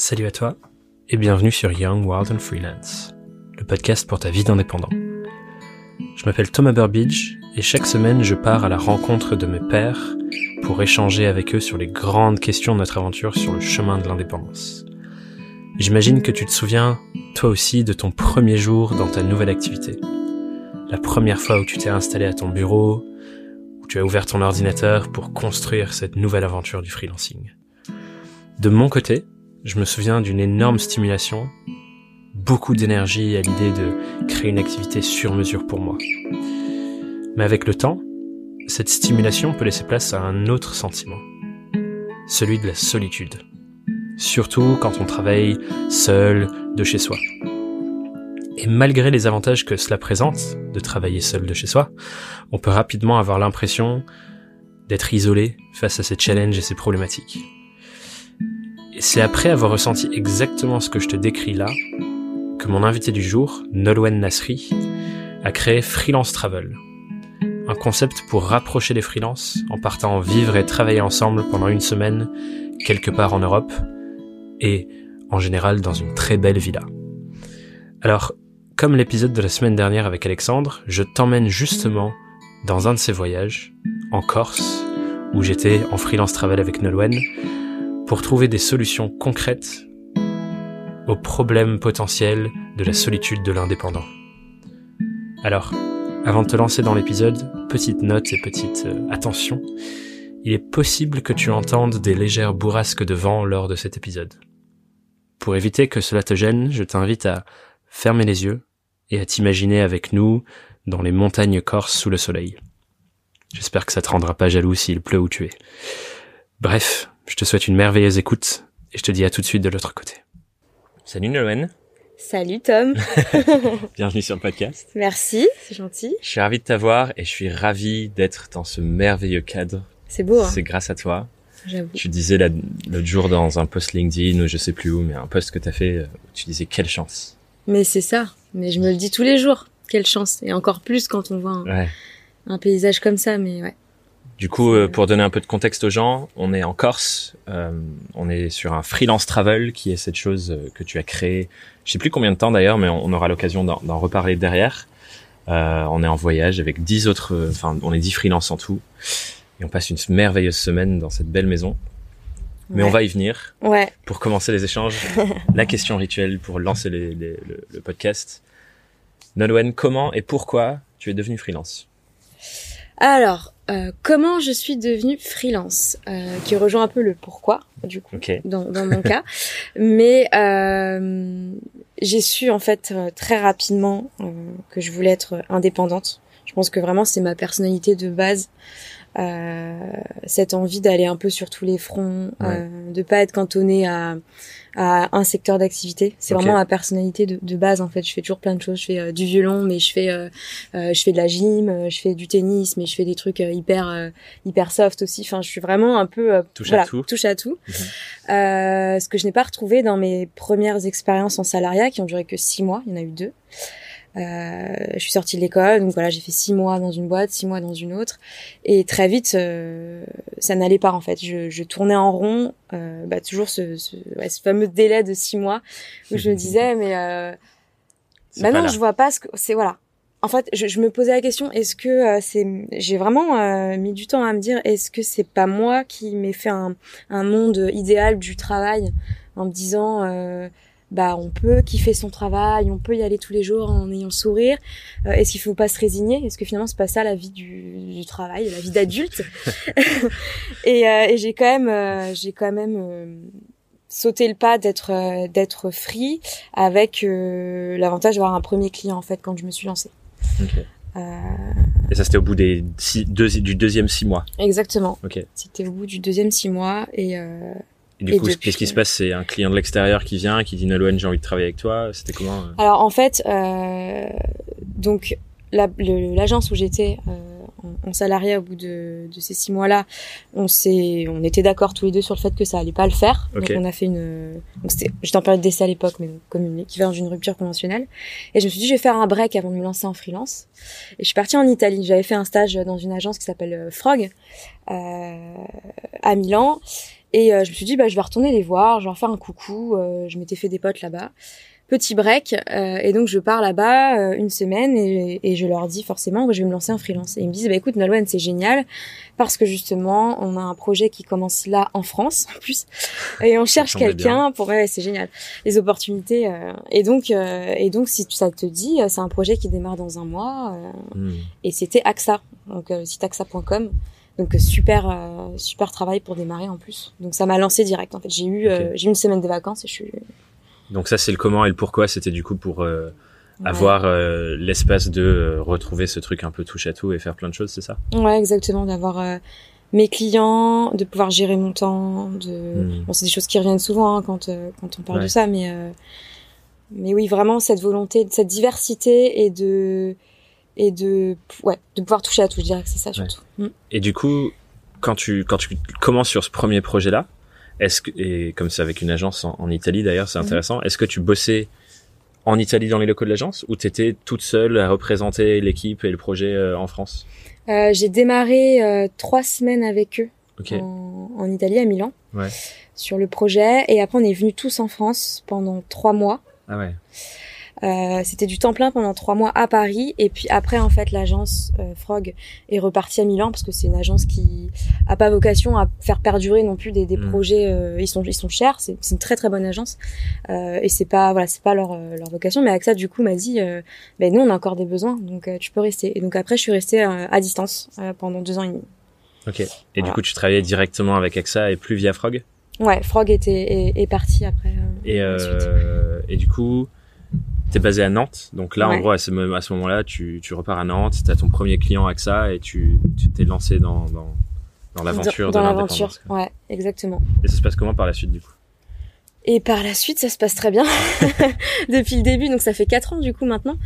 Salut à toi et bienvenue sur Young, Wild and Freelance, le podcast pour ta vie d'indépendant. Je m'appelle Thomas Burbidge et chaque semaine je pars à la rencontre de mes pairs pour échanger avec eux sur les grandes questions de notre aventure sur le chemin de l'indépendance. J'imagine que tu te souviens, toi aussi, de ton premier jour dans ta nouvelle activité. La première fois où tu t'es installé à ton bureau, où tu as ouvert ton ordinateur pour construire cette nouvelle aventure du freelancing. De mon côté, je me souviens d'une énorme stimulation, beaucoup d'énergie à l'idée de créer une activité sur mesure pour moi. Mais avec le temps, cette stimulation peut laisser place à un autre sentiment, celui de la solitude. Surtout quand on travaille seul, de chez soi. Et malgré les avantages que cela présente, de travailler seul de chez soi, on peut rapidement avoir l'impression d'être isolé face à ces challenges et ces problématiques. C'est après avoir ressenti exactement ce que je te décris là, que mon invité du jour, Nolwenn Nasri, a créé Freelance Travel. Un concept pour rapprocher les freelances en partant vivre et travailler ensemble pendant une semaine quelque part en Europe et en général dans une très belle villa. Alors, comme l'épisode de la semaine dernière avec Alexandre, je t'emmène justement dans un de ces voyages, en Corse, où j'étais en freelance travel avec Nolwenn, pour trouver des solutions concrètes aux problèmes potentiels de la solitude de l'indépendant. Alors, avant de te lancer dans l'épisode, petite note et petite euh, attention, il est possible que tu entendes des légères bourrasques de vent lors de cet épisode. Pour éviter que cela te gêne, je t'invite à fermer les yeux et à t'imaginer avec nous dans les montagnes corses sous le soleil. J'espère que ça te rendra pas jaloux s'il pleut où tu es. Bref, je te souhaite une merveilleuse écoute et je te dis à tout de suite de l'autre côté. Salut Nolwenn. Salut Tom. Bienvenue sur le podcast. Merci, c'est gentil. Je suis ravi de t'avoir et je suis ravi d'être dans ce merveilleux cadre. C'est beau. Hein C'est grâce à toi. J'avoue. Tu disais la- l'autre jour dans un post LinkedIn ou je sais plus où, mais un post que t'as fait, euh, où tu disais quelle chance. Mais c'est ça. Mais je me le dis tous les jours. Quelle chance. Et encore plus quand on voit un, Ouais. un paysage comme ça. Mais ouais. Du coup, euh, pour donner un peu de contexte aux gens, on est en Corse, euh, on est sur un freelance travel qui est cette chose euh, que tu as créée. Je sais plus combien de temps d'ailleurs, mais on, aura l'occasion d'en reparler derrière. Euh, on est en voyage avec dix autres, euh, enfin, on est dix freelances en tout, et on passe une merveilleuse semaine dans cette belle maison. Mais Ouais. on va y venir. Ouais. Pour commencer les échanges, la question rituelle pour lancer les- les- le, le podcast. Nolwenn, comment et pourquoi tu es devenu freelance? Alors, euh, comment je suis devenue freelance? Euh, Qui rejoint un peu le pourquoi, du coup, Ok. dans, dans mon cas. Mais euh, j'ai su en fait euh, très rapidement euh, que je voulais être indépendante. Je pense que vraiment c'est ma personnalité de base. Euh, cette envie d'aller un peu sur tous les fronts, euh, de pas être cantonnée à, à un secteur d'activité. C'est vraiment ma personnalité de, de base en fait. Je fais toujours plein de choses. Je fais euh, du violon, mais je fais je fais de la gym, je fais du tennis, mais je fais des trucs hyper euh, hyper soft aussi. Enfin, je suis vraiment un peu euh, Touche à tout. touche à tout. Euh, ce que je n'ai pas retrouvé dans mes premières expériences en salariat qui ont duré que six mois. Il y en a eu deux. Euh, je suis sortie de l'école, donc voilà, j'ai fait six mois dans une boîte, six mois dans une autre, et très vite, euh, ça n'allait pas en fait. Je, je tournais en rond, euh, bah, toujours ce, ce, ouais, ce fameux délai de six mois où je me disais, mais euh, bah non, là. je vois pas ce que c'est voilà. En fait, je, je me posais la question est-ce que euh, c'est j'ai vraiment euh, mis du temps à me dire est-ce que c'est pas moi qui m'ai fait un, un monde idéal du travail en me disant euh, bah on peut kiffer son travail, on peut y aller tous les jours en ayant le sourire. Euh, est-ce qu'il faut pas se résigner? Est-ce que finalement c'est pas ça la vie du, du travail, la vie d'adulte? Et, euh, et j'ai quand même euh, j'ai quand même euh, sauté le pas d'être euh, d'être free avec euh, l'avantage d'avoir un premier client en fait quand je me suis lancée. Ok. Euh, Et ça, c'était au bout des six, deux, du deuxième six mois? exactement. Ok. C'était au bout du deuxième six mois et euh, Et du Et coup, depuis- qu'est-ce qui se passe? C'est un client de l'extérieur qui vient, qui dit Nolwenn, j'ai envie de travailler avec toi. C'était comment euh? Alors en fait, euh, donc la- l'agence où j'étais euh, en, en salariat au bout de, de ces six mois-là, on s'est, on était d'accord tous les deux sur le fait que ça allait pas le faire. Ok. Donc on a fait une, donc c'était, j'étais en période d'essai à l'époque, mais donc, comme une équivalent d'une rupture conventionnelle. Et je me suis dit, je vais faire un break avant de me lancer en freelance. Et je suis partie en Italie. J'avais fait un stage dans une agence qui s'appelle euh, Frog euh, à Milan. Et je me suis dit, bah, je vais retourner les voir, je vais leur faire un coucou. je m'étais fait des potes là-bas petit break euh, et donc je pars là-bas euh, une semaine et, et, je leur dis forcément que je vais me lancer en freelance et ils me disent bah écoute Nolwenn c'est génial parce que justement on a un projet qui commence là en France en plus et on cherche quelqu'un pour ouais c'est génial les opportunités euh, et donc et donc si ça te dit c'est un projet qui démarre dans un mois hmm. et c'était AXA donc site axa.com donc super super travail pour démarrer en plus donc ça m'a lancé direct en fait j'ai eu j'ai eu une semaine de vacances et je suis donc ça, c'est le comment et le pourquoi. C'était du coup pour euh, avoir euh, l'espace de euh, retrouver ce truc un peu touche à tout et faire plein de choses, c'est ça? Ouais, exactement. D'avoir mes clients, de pouvoir gérer mon temps. De... Hmm. Bon, c'est des choses qui reviennent souvent hein, quand quand on parle de ça, mais mais oui, vraiment cette volonté, cette diversité et de et de ouais de pouvoir toucher à tout. Je dirais que c'est ça surtout. Et du coup, quand tu quand tu commences sur ce premier projet là est-ce que, et comme c'est avec une agence en, Italie d'ailleurs, c'est mhm. intéressant. Est-ce que tu bossais en Italie dans les locaux de l'agence ou t'étais toute seule à représenter l'équipe et le projet euh, en France? Euh, J'ai démarré euh, trois semaines avec eux en, en, Italie, à Milan, ouais. sur le projet. Et après, on est venus tous en France pendant trois mois. Ah ouais. Euh, c'était du temps plein pendant trois mois à Paris et puis après en fait l'agence euh, Frog est repartie à Milan parce que c'est une agence qui a pas vocation à faire perdurer non plus des, des mm. projets euh, ils sont ils sont chers c'est une très très bonne agence et c'est pas voilà c'est pas leur leur vocation mais AXA du coup m'a dit ben nous on a encore des besoins donc tu peux rester et donc après je suis restée à distance pendant deux ans et demi. Ok et du coup tu travaillais directement avec AXA et plus via Frog? Ouais Frog était est, parti après. et et du coup T'es basé à Nantes, donc là, en gros, à ce, moment-là, tu, tu repars à Nantes, t'as ton premier client AXA et tu t'es lancé dans, dans, dans l'aventure dans, l'aventure, ouais, exactement. Et ça se passe comment par la suite, du coup? Et par la suite, ça se passe très bien depuis le début. Donc ça fait quatre ans du coup maintenant,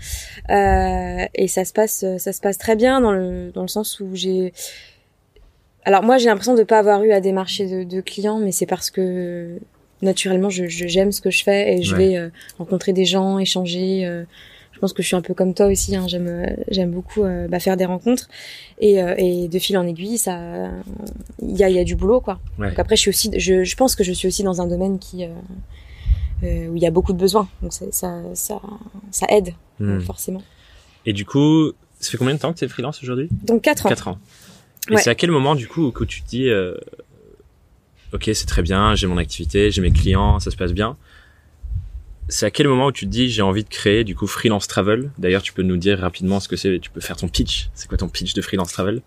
euh, et ça se passe, ça se passe très bien dans le dans le sens où j'ai. Alors moi, j'ai l'impression de pas avoir eu à démarcher de, de clients, mais c'est parce que naturellement, je, j'aime ce que je fais et je vais euh, rencontrer des gens, échanger. Euh, je pense que je suis un peu comme toi aussi. Hein, j'aime, euh, j'aime beaucoup bah, faire des rencontres et, et de fil en aiguille, ça, il y a, y a du boulot quoi. Donc après, je suis aussi, je, je pense que je suis aussi dans un domaine qui où il y a beaucoup de besoins. Donc ça, ça, ça, ça aide hmm. forcément. Et du coup, ça fait combien de temps que tu es freelance aujourd'hui? Donc 4 ans. 4 ans. Et c'est à quel moment du coup que tu te dis ok, c'est très bien, j'ai mon activité, j'ai mes clients, ça se passe bien. C'est à quel moment où tu te dis j'ai envie de créer du coup freelance travel? D'ailleurs, tu peux nous dire rapidement ce que c'est. Tu peux faire ton pitch. C'est quoi ton pitch de freelance travel?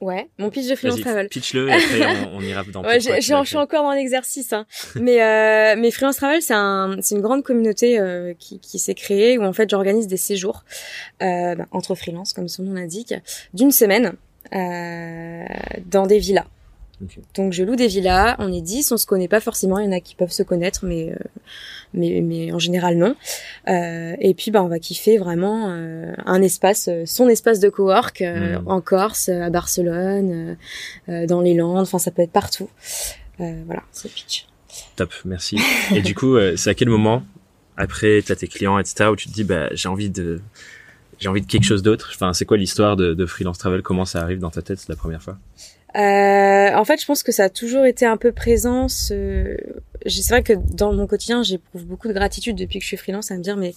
Ouais, mon pitch de freelance travel. Pitch-le et après on, ira dans. ouais, je suis encore dans l'exercice, hein. mais euh, mais freelance travel c'est un c'est une grande communauté euh, qui qui s'est créée où en fait j'organise des séjours euh, bah, entre freelance comme son nom l'indique d'une semaine dans des villas. Donc je loue des villas, on est 10, on se connaît pas forcément, il y en a qui peuvent se connaître, mais euh, mais, mais en général non. Euh, et puis bah on va kiffer vraiment euh, un espace, euh, son espace de cowork euh, hmm. en Corse, à Barcelone, dans les Landes, enfin ça peut être partout. voilà, c'est pitch. Top, merci. et du coup, c'est à quel moment après t'as tes clients etc où tu te dis bah j'ai envie de j'ai envie de quelque chose d'autre? Enfin c'est quoi l'histoire de, de freelance travel? Comment ça arrive dans ta tête la première fois? Euh, en fait, je pense que ça a toujours été un peu présent. Ce... C'est vrai que dans mon quotidien, j'éprouve beaucoup de gratitude depuis que je suis freelance à me dire mais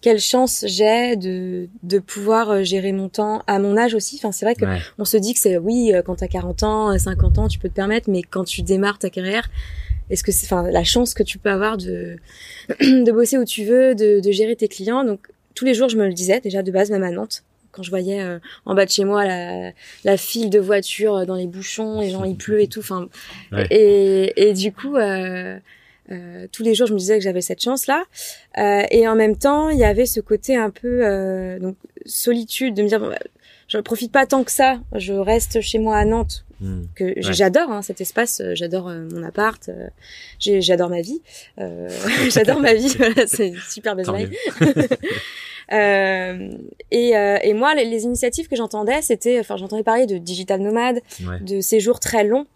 quelle chance j'ai de, de pouvoir euh, gérer mon temps à mon âge aussi. Enfin, c'est vrai que on se dit que c'est oui euh, quand t'as 40 ans, 50 ans, tu peux te permettre, mais quand tu démarres ta carrière, est-ce que c'est enfin la chance que tu peux avoir de de bosser où tu veux, de, de gérer tes clients. Donc tous les jours, je me le disais déjà de base même à Nantes quand je voyais euh, en bas de chez moi la, la file de voitures euh, dans les bouchons, les gens il pleut et tout. Enfin, et, et du coup, euh, euh, tous les jours, je me disais que j'avais cette chance-là. Euh, et en même temps, il y avait ce côté un peu donc solitude, de me dire bon, bah, je ne profite pas tant que ça. Je reste chez moi à Nantes, hmm. que j'adore hein, cet espace. J'adore mon appart. j'adore ma vie. j'adore ma vie. c'est une super belle Euh, et, euh, et moi, les, les initiatives que j'entendais, c'était, enfin, j'entendais parler de digital nomade, de séjours très longs.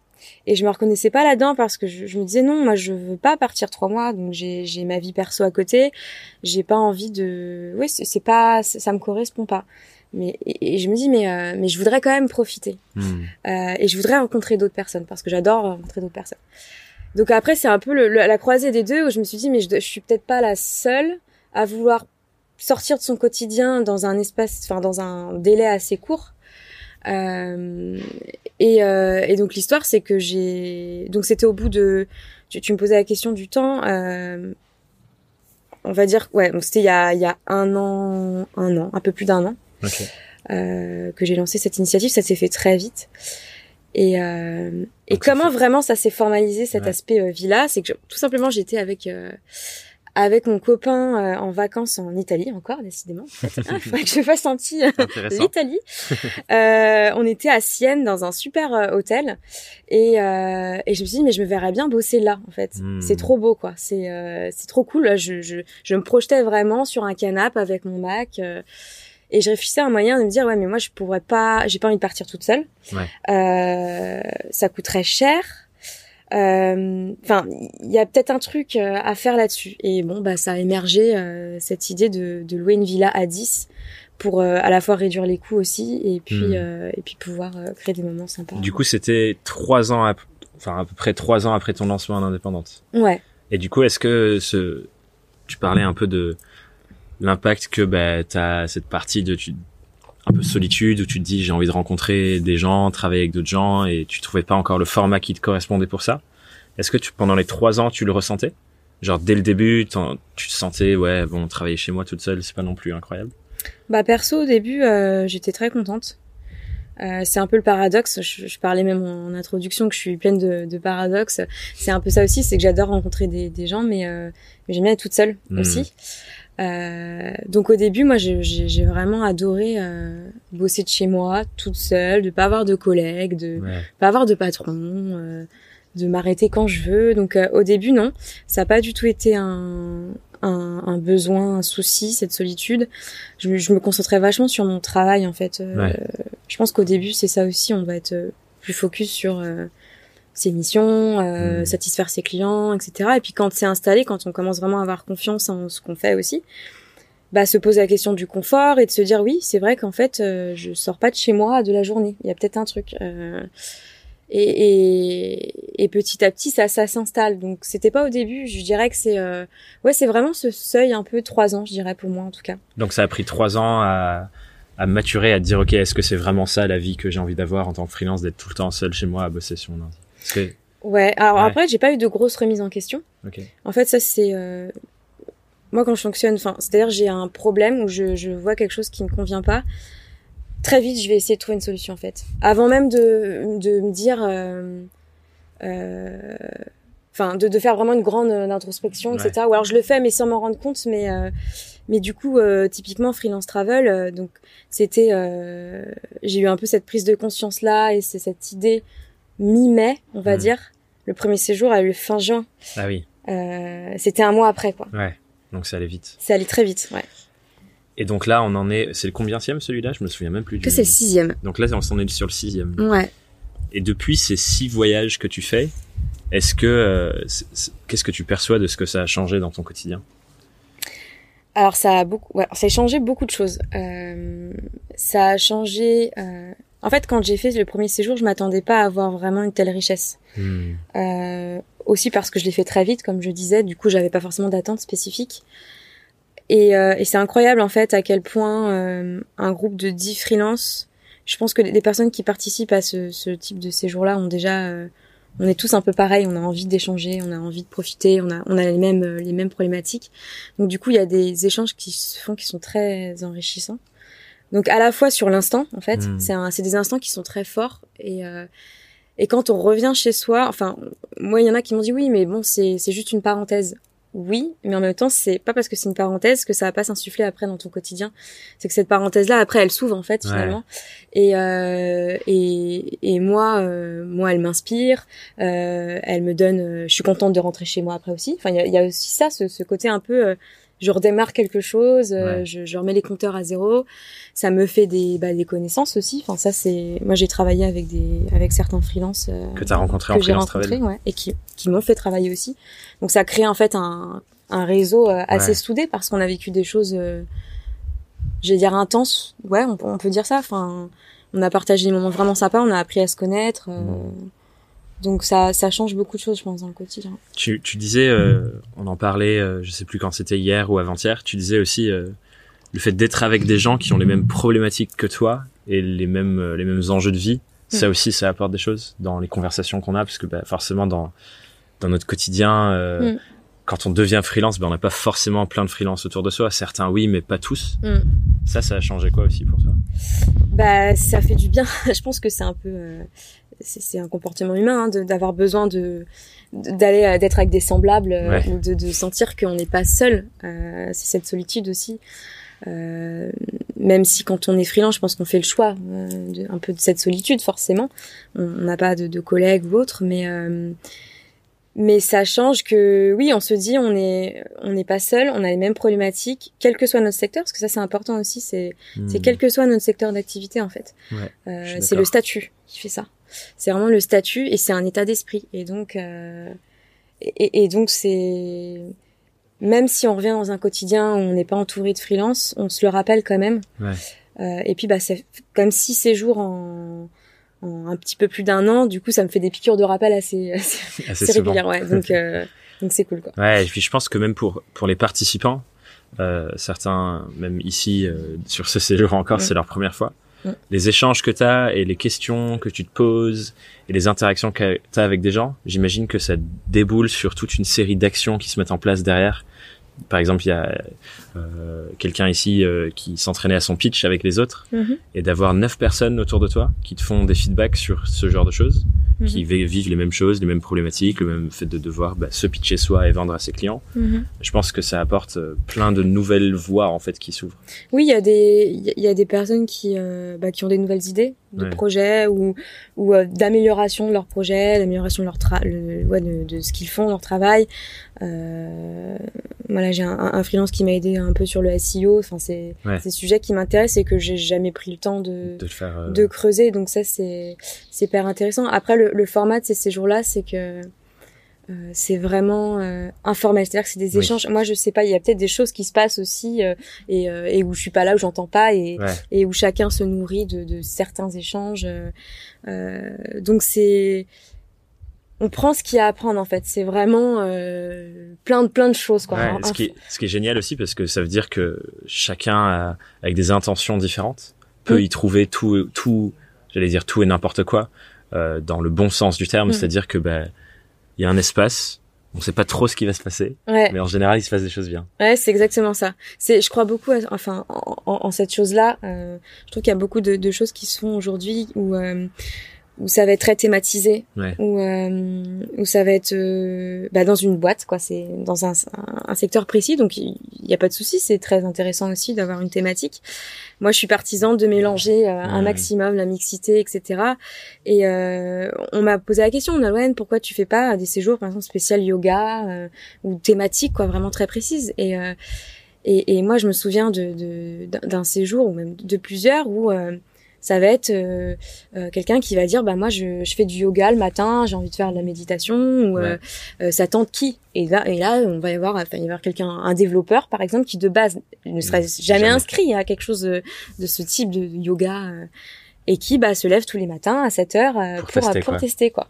Et je me reconnaissais pas là-dedans parce que je, je, me disais non, moi je veux pas partir trois mois, donc j'ai ma vie perso à côté. J'ai pas envie de, oui, c'est pas, ça me correspond pas. Mais et, je me dis mais euh, mais je voudrais quand même profiter. Hmm. Euh, et je voudrais rencontrer d'autres personnes parce que j'adore rencontrer d'autres personnes. Donc après, c'est un peu le, la croisée des deux où je me suis dit, mais je, je suis peut-être pas la seule à vouloir sortir de son quotidien dans un espace, enfin dans un délai assez court. Euh, et, euh, et, donc l'histoire, c'est que j'ai, donc c'était au bout de, tu, tu, me posais la question du temps. Euh, on va dire, ouais, donc c'était il y a, il y a un an, un an, un peu plus d'un an, okay. euh, que j'ai lancé cette initiative. Ça s'est fait très vite. Et, euh, et comment vraiment ça s'est formalisé cet Ouais. aspect euh, villa, c'est que je- tout simplement j'étais avec euh, avec mon copain euh, en vacances en Italie encore décidément. En fait. Ah, faudrait que je fasse un petit euh, l'Italie. Euh, on était à Sienne dans un super euh, hôtel et, euh, et je me suis dit mais je me verrais bien bosser là en fait. Hmm. C'est trop beau quoi. C'est euh, c'est trop cool. Je, je je me projetais vraiment sur un canapé avec mon Mac. et je réfléchissais à un moyen de me dire ouais mais moi je pourrais pas j'ai pas envie de partir toute seule Ouais. euh, ça coûterait cher enfin il y a peut-être un truc euh, à faire là-dessus et bon bah ça a émergé euh, cette idée de, de louer une villa à 10 pour euh, à la fois réduire les coûts aussi et puis Hmm. euh, et puis pouvoir euh, créer des moments sympas Du coup, c'était trois ans, ap- enfin à peu près trois ans après ton lancement en indépendante. ouais Et du coup, est-ce que ce, tu parlais un peu de l'impact que bah, t'as cette partie de tu, un peu solitude où tu te dis j'ai envie de rencontrer des gens, travailler avec d'autres gens et tu trouvais pas encore le format qui te correspondait pour ça. Est-ce que tu, pendant les trois ans tu le ressentais? Genre dès le début, tu te sentais ouais bon travailler chez moi toute seule c'est pas non plus incroyable? Bah perso au début euh, j'étais très contente. Euh, c'est un peu le paradoxe. Je, je parlais même en introduction que je suis pleine de, de paradoxes. C'est un peu ça aussi, c'est que j'adore rencontrer des, des gens, mais, euh, mais j'aime bien être toute seule Hmm. aussi. Euh, donc au début, moi, j'ai- vraiment adoré euh, bosser de chez moi, toute seule, de pas avoir de collègues, de Ouais. pas avoir de patron, euh, de m'arrêter quand je veux. Donc euh, au début, non, ça n'a pas du tout été un, un, un besoin, un souci, cette solitude. Je, me- je me concentrais vachement sur mon travail en fait. Euh, Ouais. Je pense qu'au début, c'est ça aussi, on va être plus focus sur euh, ses missions, euh, Mhm. satisfaire ses clients, etc. Et puis quand c'est installé, quand on commence vraiment à avoir confiance en ce qu'on fait aussi, bah se poser la question du confort et de se dire oui, c'est vrai qu'en fait, euh, je sors pas de chez moi de la journée. Il y a peut-être un truc. Euh, et, et, et petit à petit, ça, ça s'installe. Donc, c'était pas au début. Je dirais que c'est, euh, ouais, c'est vraiment ce seuil un peu trois ans, je dirais pour moi en tout cas. Donc ça a pris trois ans à, à maturer, à te dire ok est-ce que c'est vraiment ça la vie que j'ai envie d'avoir en tant que freelance d'être tout le temps seul chez moi à bosser sur mon ordi. Ouais. Alors Ouais. après, j'ai pas eu de grosses remises en question. En fait, ça c'est euh, moi quand je fonctionne. Enfin, c'est-à-dire j'ai un problème où je, je vois quelque chose qui ne convient pas. Très vite, je vais essayer de trouver une solution en fait. Avant même de de me dire, euh, euh, enfin, de, de faire vraiment une grande introspection, Ouais. etc. Ou alors je le fais mais sans m'en rendre compte, mais mais du coup, typiquement freelance travel, donc c'était, j'ai eu un peu cette prise de conscience là et c'est cette idée mi-mai, on va Mhm. dire. Le premier séjour a eu fin juin. Ah oui. Euh, c'était un mois après, quoi. Ouais. Donc ça allait vite. C'est allé très vite, ouais. Et donc là, on en est. C'est le combienième celui-là? Je me souviens même plus. Que du... c'est le sixième. Donc là, on s'en est sur le sixième. Ouais. Et depuis ces six voyages que tu fais, est-ce que euh, qu'est-ce que tu perçois de ce que ça a changé dans ton quotidien? Alors ça a beaucoup, ouais, ça a changé beaucoup de choses. Euh, ça a changé. euh, En fait, quand j'ai fait le premier séjour, je m'attendais pas à avoir vraiment une telle richesse. Hmm. Euh, aussi parce que je l'ai fait très vite, comme je disais. Du coup, j'avais pas forcément d'attente spécifique. Et, euh, et c'est incroyable en fait à quel point euh, un groupe de 10 freelances, je pense que les personnes qui participent à ce, ce type de séjour-là ont déjà, euh, on est tous un peu pareil, on a envie d'échanger, on a envie de profiter, on a, on a les mêmes, euh, les mêmes problématiques. Donc du coup, il y a des échanges qui se font qui sont très enrichissants. Donc à la fois sur l'instant, en fait, Mm. c'est des instants qui sont très forts et euh, et quand on revient chez soi, enfin, moi, il y en a qui m'ont dit oui, mais bon, c'est c'est juste une parenthèse. Oui, mais en même temps, c'est pas parce que c'est une parenthèse que ça va pas s'insuffler après dans ton quotidien. C'est que cette parenthèse-là, après, elle s'ouvre en fait Ouais. finalement. Et, euh, et et moi, euh, moi, elle m'inspire. Euh, elle me donne. euh, je suis contente de rentrer chez moi après aussi. Enfin, il y a, il y a aussi ça, ce, ce côté un peu. Je redémarre quelque chose, euh, Ouais. je, je remets les compteurs à zéro. Ça me fait des, bah, des connaissances aussi. Enfin, ça c'est. Moi, j'ai travaillé avec des, avec certains freelances. euh, Que tu as rencontré en que j'ai freelance rencontrés, travel ouais, et qui, qui m'ont fait travailler aussi. Donc ça crée en fait un, un réseau euh, assez Ouais. soudé parce qu'on a vécu des choses, euh, j'allais dire intenses. Ouais, on, peut- on peut dire ça. Enfin, on a partagé des moments vraiment sympas, on a appris à se connaître. euh. Donc ça, ça change beaucoup de choses, je pense, dans le quotidien. Tu, tu disais, euh, on en parlait, euh, je sais plus quand c'était hier ou avant-hier. Tu disais aussi euh, le fait d'être avec des gens qui ont les mêmes problématiques que toi et les mêmes euh, les mêmes enjeux de vie. Ça Mm. aussi, ça apporte des choses dans les conversations qu'on a, parce que bah, forcément dans dans notre quotidien, euh, Mm. quand on devient freelance, ben on n'a pas forcément plein de freelance autour de soi. Certains oui, mais pas tous. Mm. Ça, ça a changé quoi aussi pour toi? Bah, ça fait du bien. je pense que c'est un peu, euh, c'est un comportement humain hein, d'avoir besoin de d'aller euh, d'être avec des semblables, euh, Ouais. ou de, de sentir qu'on n'est pas seul. Euh, c'est cette solitude aussi. Euh, même si quand on est freelance, je pense qu'on fait le choix euh, de, un peu de cette solitude forcément. On on n'a pas de, de collègues ou autres, mais euh, mais ça change que oui, on se dit on est on n'est pas seul, on a les mêmes problématiques, quel que soit notre secteur, parce que ça c'est important aussi. C'est c'est Hmm. quel que soit notre secteur d'activité en fait. Ouais, Euh, c'est le statut qui fait ça. C'est vraiment le statut et c'est un état d'esprit. Et donc, euh, et, et donc c'est même si on revient dans un quotidien où on n'est pas entouré de freelance, on se le rappelle quand même. Ouais. Euh, et puis bah c'est comme six séjours en, en un petit peu plus d'un an. Du coup, ça me fait des piqûres de rappel assez, assez, Assez régulières. Ouais. Donc euh, donc c'est cool quoi. Ouais, et puis je pense que même pour pour les participants, euh, certains, même ici euh, sur ce séjour encore, Mm. c'est leur première fois. Mm. Les échanges que tu as et les questions que tu te poses et les interactions que tu as avec des gens, j'imagine que ça déboule sur toute une série d'actions qui se mettent en place derrière. Par exemple, il y a quelqu'un ici euh, qui s'entraînait à son pitch avec les autres Mhm. et d'avoir neuf personnes autour de toi qui te font des feedbacks sur ce genre de choses qui Mhm. vi- vivent les mêmes choses, les mêmes problématiques, le même fait de devoir bah, se pitcher soi et vendre à ses clients. Mhm. Je pense que ça apporte euh, plein de nouvelles voies en fait qui s'ouvrent. Oui, il y a des il y a- des personnes qui euh, bah, qui ont des nouvelles idées de Ouais. projets ou ou euh, d'amélioration de leur projet, d'amélioration de leur tra le, ouais, de, de ce qu'ils font, leur travail. Euh, voilà, j'ai un, un freelance qui m'a aidé un peu sur le SEO. Enfin, c'est Ouais. des sujets qui m'intéressent et que j'ai jamais pris le temps de De faire. euh, de creuser. Donc ça, c'est c'est hyper intéressant. Après, le, le format de ces séjours-là, c'est que euh, c'est vraiment euh, informel. C'est-à-dire que c'est des Oui. échanges. Moi, je sais pas, il y a peut-être des choses qui se passent aussi euh, et, et où je suis pas là, où j'entends pas et, Ouais. et où chacun se nourrit de, de certains échanges. donc c'est on prend ce qu'il y a à apprendre en fait. C'est vraiment euh, plein de plein de choses quoi. Ouais, ce, qui est, ce qui est génial aussi parce que ça veut dire que chacun a- avec des intentions différentes peut Mm. y trouver tout, tout, j'allais dire tout et n'importe quoi euh, dans le bon sens du terme, Mm. c'est-à-dire que bah il y a un espace, on sait pas trop ce qui va se passer, Ouais. mais en général il se passe des choses bien. Ouais, c'est exactement ça. C'est, je crois beaucoup, à- enfin, en, en- en cette chose-là. euh, je trouve qu'il y a beaucoup de, de choses qui se font aujourd'hui où euh, où ça va être très thématisé, Ouais. où euh, où ça va être euh, bah, dans une boîte, quoi. C'est dans un, secteur précis, donc il y, a pas de souci. C'est très intéressant aussi d'avoir une thématique. Moi, je suis partisane de mélanger euh, un maximum la mixité, etc. Et euh, on m'a posé la question, Nolwenn, pourquoi tu fais pas des séjours, par exemple, spécial yoga euh, ou thématique, quoi, vraiment très précise. Et euh, et, et moi, je me souviens de d'un séjour ou même de plusieurs où euh, ça va être euh, euh, quelqu'un qui va dire bah moi je, je fais du yoga le matin j'ai envie de faire de la méditation ou euh, euh, ça tente qui? Et là et là on va y avoir enfin il va y avoir quelqu'un un développeur par exemple qui de base ne serait Mmh, jamais, jamais. inscrit à quelque chose de, de ce type de yoga et qui bah se lève tous les matins à 7 heures Pour pour tester, pour quoi. tester quoi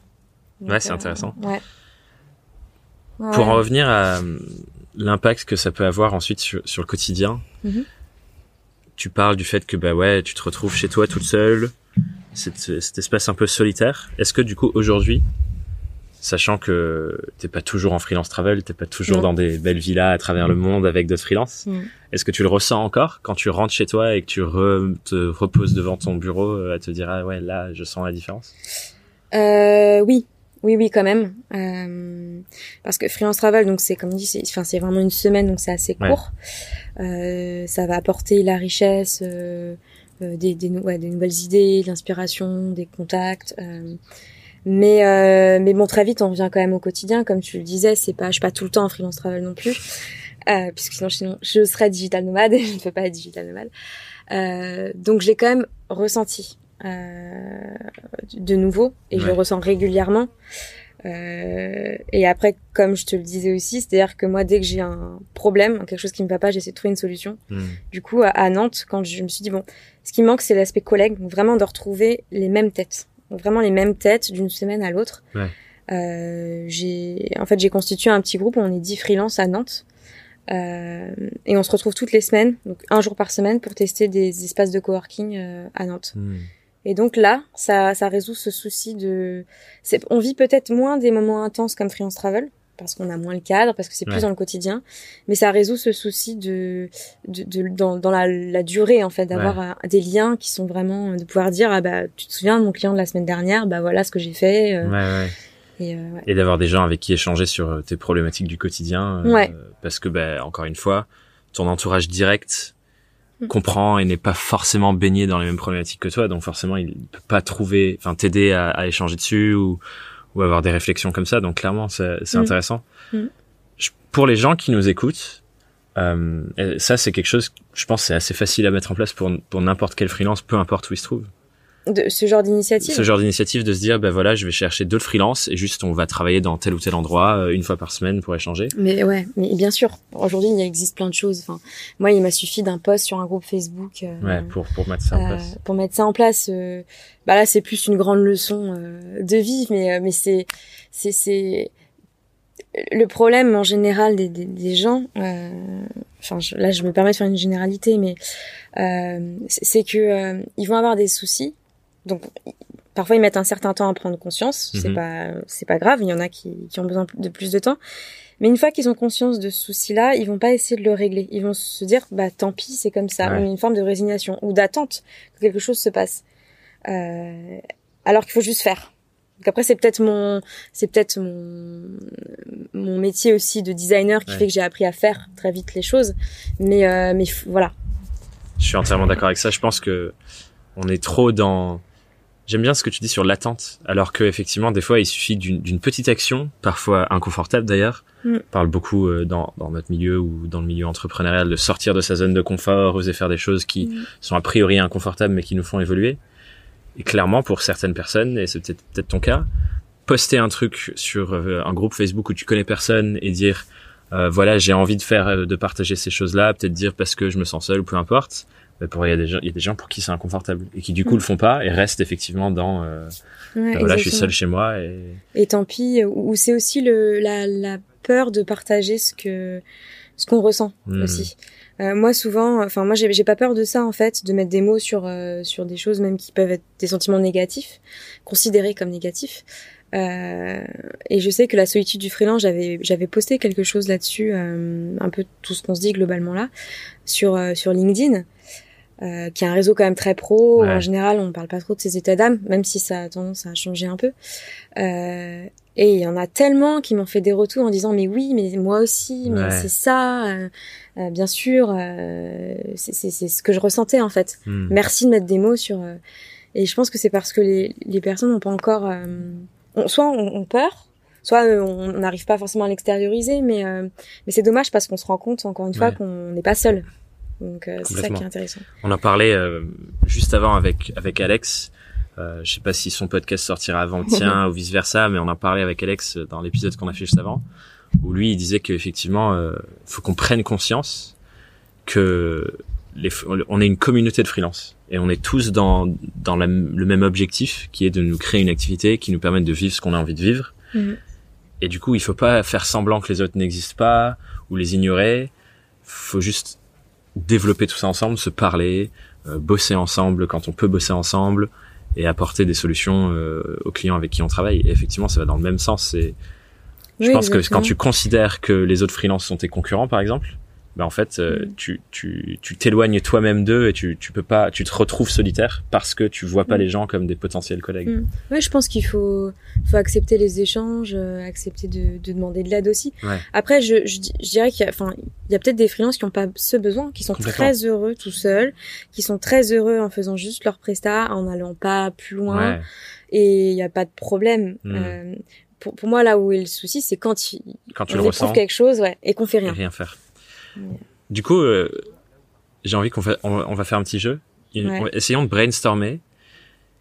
Ouais, c'est intéressant. ouais Ouais, Pour en revenir à euh, l'impact que ça peut avoir ensuite sur, sur le quotidien, Mhm. Tu parles du fait que bah ouais, tu te retrouves chez toi toute seule, cet, cet espace un peu solitaire. Est-ce que du coup aujourd'hui, sachant que t'es pas toujours en freelance travel, t'es pas toujours Non. dans des belles villas à travers le monde avec d'autres freelances, Mhm. est-ce que tu le ressens encore quand tu rentres chez toi et que tu re- te reposes devant ton bureau euh, à te dire ah ouais là je sens la différence? Euh, oui, oui, oui, quand même. Euh, parce que freelance travel, donc c'est comme dit, c'est, enfin, c'est vraiment une semaine, donc c'est assez Ouais. court. Euh, ça va apporter la richesse, euh, euh, des, des, nou- ouais, des nouvelles idées, l'inspiration, des contacts. euh, mais, euh, mais bon, très vite, on revient quand même au quotidien, comme tu le disais. C'est pas, je suis pas tout le temps en freelance travel non plus, euh, puisque sinon, sinon, je serais digital nomade et je ne peux pas être digital nomade. Euh, donc, je l'ai quand même ressenti. Euh, de nouveau et je le ressens régulièrement. Euh, et après, comme je te le disais aussi, c'est-à-dire que moi, dès que j'ai un problème, quelque chose qui me va pas, j'essaie de trouver une solution. Hmm. Du coup, à, à Nantes, quand je me suis dit bon, ce qui manque, c'est l'aspect collègue, donc vraiment de retrouver les mêmes têtes. Donc vraiment les mêmes têtes d'une semaine à l'autre. Ouais. Euh, j'ai, en fait, j'ai constitué un petit groupe. On est 10 freelances à Nantes. Euh, et on se retrouve toutes les semaines, donc un jour par semaine, pour tester des espaces de coworking euh, à Nantes. Hmm. Et donc là, ça, ça résout ce souci de. On vit peut-être moins des moments intenses comme freelance travel parce qu'on a moins le cadre, parce que c'est plus Ouais. dans le quotidien, mais ça résout ce souci de, de, de- dans, dans la, la durée en fait, d'avoir euh, des liens qui sont vraiment de pouvoir dire ah bah tu te souviens de mon client de la semaine dernière, bah voilà ce que j'ai fait. euh, Ouais, ouais. et, euh. Et d'avoir des gens avec qui échanger sur euh, tes problématiques du quotidien. euh, Ouais. Parce que, bah, encore une fois, ton entourage direct. Comprend et n'est pas forcément baigné dans les mêmes problématiques que toi, donc forcément, il peut pas trouver, enfin, t'aider à, à échanger dessus ou, ou avoir des réflexions comme ça. Donc, clairement, c'est c'est Mm. intéressant. Mm. Je- pour les gens qui nous écoutent, euh, ça, c'est quelque chose, je pense, c'est assez facile à mettre en place pour, pour n'importe quel freelance, peu importe où il se trouve. De, ce genre d'initiative. Ce genre d'initiative de se dire, ben voilà, je vais chercher d'autres freelances et juste on va travailler dans tel ou tel endroit euh, une fois par semaine pour échanger. Mais ouais, mais bien sûr. Aujourd'hui, il existe plein de choses. Enfin, moi, il m'a suffi d'un post sur un groupe Facebook. euh, Ouais, pour, pour mettre ça en Euh, place. pour mettre ça en place. euh, bah là, c'est plus une grande leçon euh, de vie, mais euh, mais c'est c'est c'est le problème en général des des, des gens. euh, Enfin, je- là, je me permets de faire une généralité, mais euh, c'est c'est que euh, ils vont avoir des soucis. Donc parfois ils mettent un certain temps à prendre conscience. C'est Mhm. pas c'est pas grave. Il y en a qui qui ont besoin de plus de temps. Mais une fois qu'ils ont conscience de ce souci-là, ils vont pas essayer de le régler. Ils vont se dire, bah tant pis, c'est comme ça. Ouais. Ou une forme de résignation ou d'attente que quelque chose se passe. Euh, alors qu'il faut juste faire. Donc après, c'est peut-être mon, c'est peut-être mon, mon métier aussi de designer qui Ouais. fait que j'ai appris à faire très vite les choses. Mais, euh, mais voilà. Je suis entièrement d'accord avec ça. Je pense que on est trop dans. J'aime bien ce que tu dis sur l'attente, alors que effectivement, des fois, il suffit d'une petite action, parfois inconfortable d'ailleurs. Mm. On parle beaucoup euh, dans, dans notre milieu ou dans le milieu entrepreneurial de sortir de sa zone de confort, oser faire des choses qui Mm. sont a priori inconfortables mais qui nous font évoluer. Et clairement, pour certaines personnes, et c'est peut-être ton cas, poster un truc sur euh, un groupe Facebook où tu connais personne et dire euh, voilà j'ai envie de faire euh, de partager ces choses-là, peut-être dire parce que je me sens seul ou peu importe. Pour il y a des gens, il y a des gens pour qui c'est inconfortable et qui du coup Mm. le font pas et restent effectivement dans euh, Ouais, bah voilà je suis seul chez moi et Et tant pis. Ou ou c'est aussi le, la, la peur de partager ce que, ce qu'on ressent Mm. aussi. Euh, moi souvent, enfin moi j'ai j'ai pas peur de ça en fait, de mettre des mots sur euh, sur des choses même qui peuvent être des sentiments négatifs, considérés comme négatifs. Euh, et je sais que la solitude du freelance, j'avais j'avais posté quelque chose là-dessus, euh, un peu tout ce qu'on se dit globalement là, sur euh, sur LinkedIn, euh, qui est un réseau quand même très pro. Ouais. En général, on parle pas trop de ses états d'âme, même si ça a tendance à changer un peu. Euh, et il y en a tellement qui m'ont fait des retours en disant mais oui, mais moi aussi, mais Ouais. c'est ça, euh, euh, bien sûr, euh, c'est ce que je ressentais en fait. Hmm. Merci de mettre des mots sur. euh, et je pense que c'est parce que les, les personnes n'ont pas encore, euh, on- soit on, on peur, soit on n'arrive pas forcément à l'extérioriser, mais euh, mais c'est dommage parce qu'on se rend compte encore une fois qu'on n'est pas seul. Donc euh, c'est ça qui est intéressant. On en parlait euh, juste avant avec avec Alex. Euh, je sais pas si son podcast sortira avant le tien ou vice versa, mais on en parlait avec Alex dans l'épisode qu'on a fait juste avant, où lui il disait qu'effectivement, euh, faut qu'on prenne conscience que les, on est une communauté de freelance et on est tous dans dans la- le même objectif, qui est de nous créer une activité qui nous permette de vivre ce qu'on a envie de vivre. Mhm. Et du coup, il faut pas faire semblant que les autres n'existent pas ou les ignorer. Faut juste développer tout ça ensemble, se parler, euh, bosser ensemble quand on peut bosser ensemble et apporter des solutions euh, aux clients avec qui on travaille. Et effectivement, ça va dans le même sens. C'est, je pense que quand tu considères que les autres freelances sont tes concurrents, par exemple, ben en fait, euh, Mm. tu tu tu t'éloignes toi-même d'eux et tu tu peux pas, tu te retrouves solitaire parce que tu vois pas Mm. les gens comme des potentiels collègues. Mm. Ouais, je pense qu'il faut, faut accepter les échanges, euh, accepter de, de demander de l'aide aussi. Ouais. Après, je, je, je dirais qu'il y a, enfin, il y a peut-être des freelances qui n'ont pas ce besoin, qui sont très heureux tout seuls, qui sont très heureux en faisant juste leur prestat, en n'allant pas plus loin, Ouais. et il n'y a pas de problème. Mm. Euh, pour, pour moi, là où est le souci, c'est quand il, Quand tu on le ressens. quelque chose, ouais, et qu'on fait et rien. rien faire. Du coup, euh, j'ai envie qu'on fa- on, va- faire un petit jeu. Ouais. essayons de brainstormer.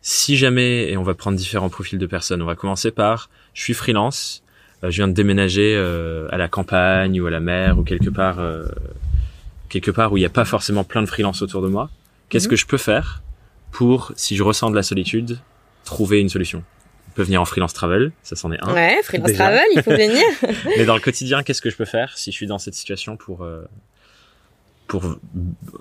Si jamais, et on va prendre différents profils de personnes, on va commencer par, je suis freelance, euh, je viens de déménager euh, à la campagne ou à la mer ou quelque part, euh, quelque part où il n'y a pas forcément plein de freelance autour de moi. Qu'est-ce Mhm. que je peux faire pour, si je ressens de la solitude, trouver une solution? On peut venir en freelance travel, ça c'en est un. Ouais, freelance Déjà. travel, il faut venir. Mais dans le quotidien, qu'est-ce que je peux faire si je suis dans cette situation pour euh, pour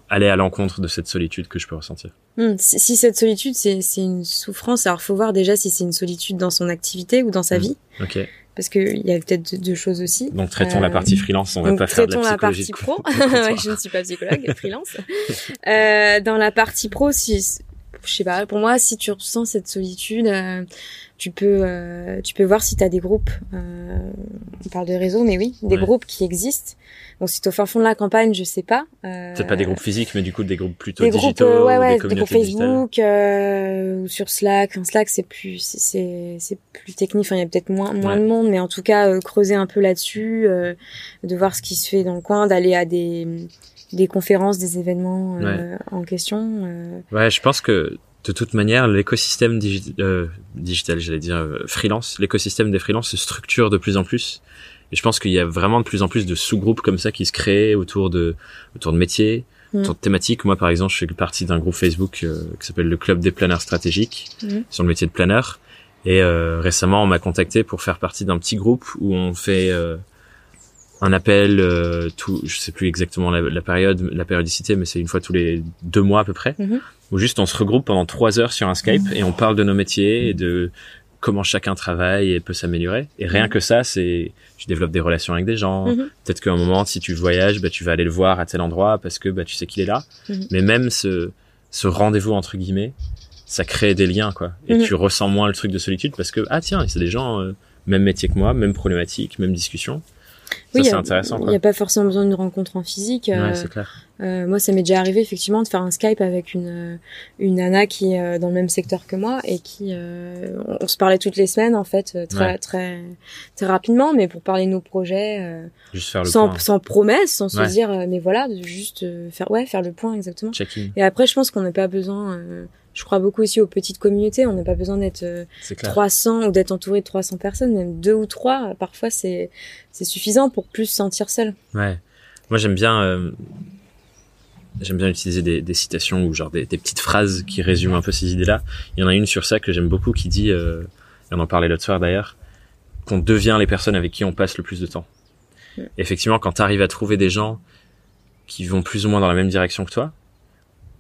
aller à l'encontre de cette solitude que je peux ressentir? Hmm, si, si cette solitude, c'est c'est une souffrance, alors faut voir déjà si c'est une solitude dans son activité ou dans sa Hmm. vie, Ok. parce que il y a peut-être deux, choses aussi. Donc traitons Euh, la partie freelance. On va Donc, pas faire de la traitons la psychologie partie pro. Ouais, je ne suis pas psychologue, freelance. Euh, dans la partie pro, si je sais pas, pour moi, si tu ressens cette solitude, euh, tu peux euh, tu peux voir si tu as des groupes. euh, on parle de réseau, mais oui, des Ouais. groupes qui existent. Bon, si t'es au fin fond de la campagne, je sais pas. Euh, Peut-être pas des groupes physiques, mais du coup des groupes plutôt des groupes, digitaux, euh, ouais, ou ouais, des des groupes. Facebook euh, ou sur Slack. Enfin, Slack, c'est plus, c'est- c'est, plus technique. Enfin, il y a peut-être moins, moins Ouais. de monde, mais en tout cas, euh, creuser un peu là-dessus, euh, de voir ce qui se fait dans le coin, d'aller à des, des conférences, des événements euh, en question. euh. Ouais, je pense que de toute manière, l'écosystème digi- euh, digital, j'allais dire euh, freelance, l'écosystème des freelances se structure de plus en plus. Et je pense qu'il y a vraiment de plus en plus de sous-groupes comme ça qui se créent autour de autour de métiers, Mm. autour de thématiques. Moi, par exemple, je fais partie d'un groupe Facebook euh, qui s'appelle le Club des planeurs stratégiques Mhm. sur le métier de planeur. Et euh, récemment, on m'a contacté pour faire partie d'un petit groupe où on fait euh, un appel euh, tout, je sais plus exactement la, la période, la périodicité, mais c'est une fois tous les deux mois à peu près, Mhm. où juste on se regroupe pendant trois heures sur un Skype et on parle de nos métiers et de comment chacun travaille et peut s'améliorer. Et rien que ça, c'est, tu développes des relations avec des gens. Mhm. Peut-être qu'à un moment, si tu voyages, bah, tu vas aller le voir à tel endroit parce que bah, tu sais qu'il est là. Mhm. Mais même ce, ce rendez-vous entre guillemets, ça crée des liens quoi. Et Mhm. tu ressens moins le truc de solitude parce que ah tiens, c'est des gens euh, même métier que moi, même problématique, même discussion. Ça Oui, il c'est intéressant n'y a pas forcément besoin d'une rencontre en physique. euh, Ouais, c'est clair. Euh, moi, ça m'est déjà arrivé effectivement de faire un Skype avec une euh, une nana qui est dans le même secteur que moi et qui euh, on, on se parlait toutes les semaines en fait très Ouais. très très rapidement, mais pour parler de nos projets Juste faire le sans point. sans promesse, sans se dire mais voilà, de juste faire ouais faire le point exactement. Et après, je pense qu'on n'a pas besoin. Euh, je crois beaucoup aussi aux petites communautés. On n'a pas besoin d'être euh, c'est clair. 300 ou d'être entouré de 300 personnes, même deux ou trois. euh, Parfois, c'est c'est suffisant pour plus se sentir seul. Ouais. Moi j'aime bien euh, j'aime bien utiliser des, des citations ou genre des, des petites phrases qui résument un peu ces idées-là. Il y en a une sur ça que j'aime beaucoup qui dit, euh, et on en parlait l'autre soir d'ailleurs, qu'on devient les personnes avec qui on passe le plus de temps. Effectivement, quand tu arrives à trouver des gens qui vont plus ou moins dans la même direction que toi,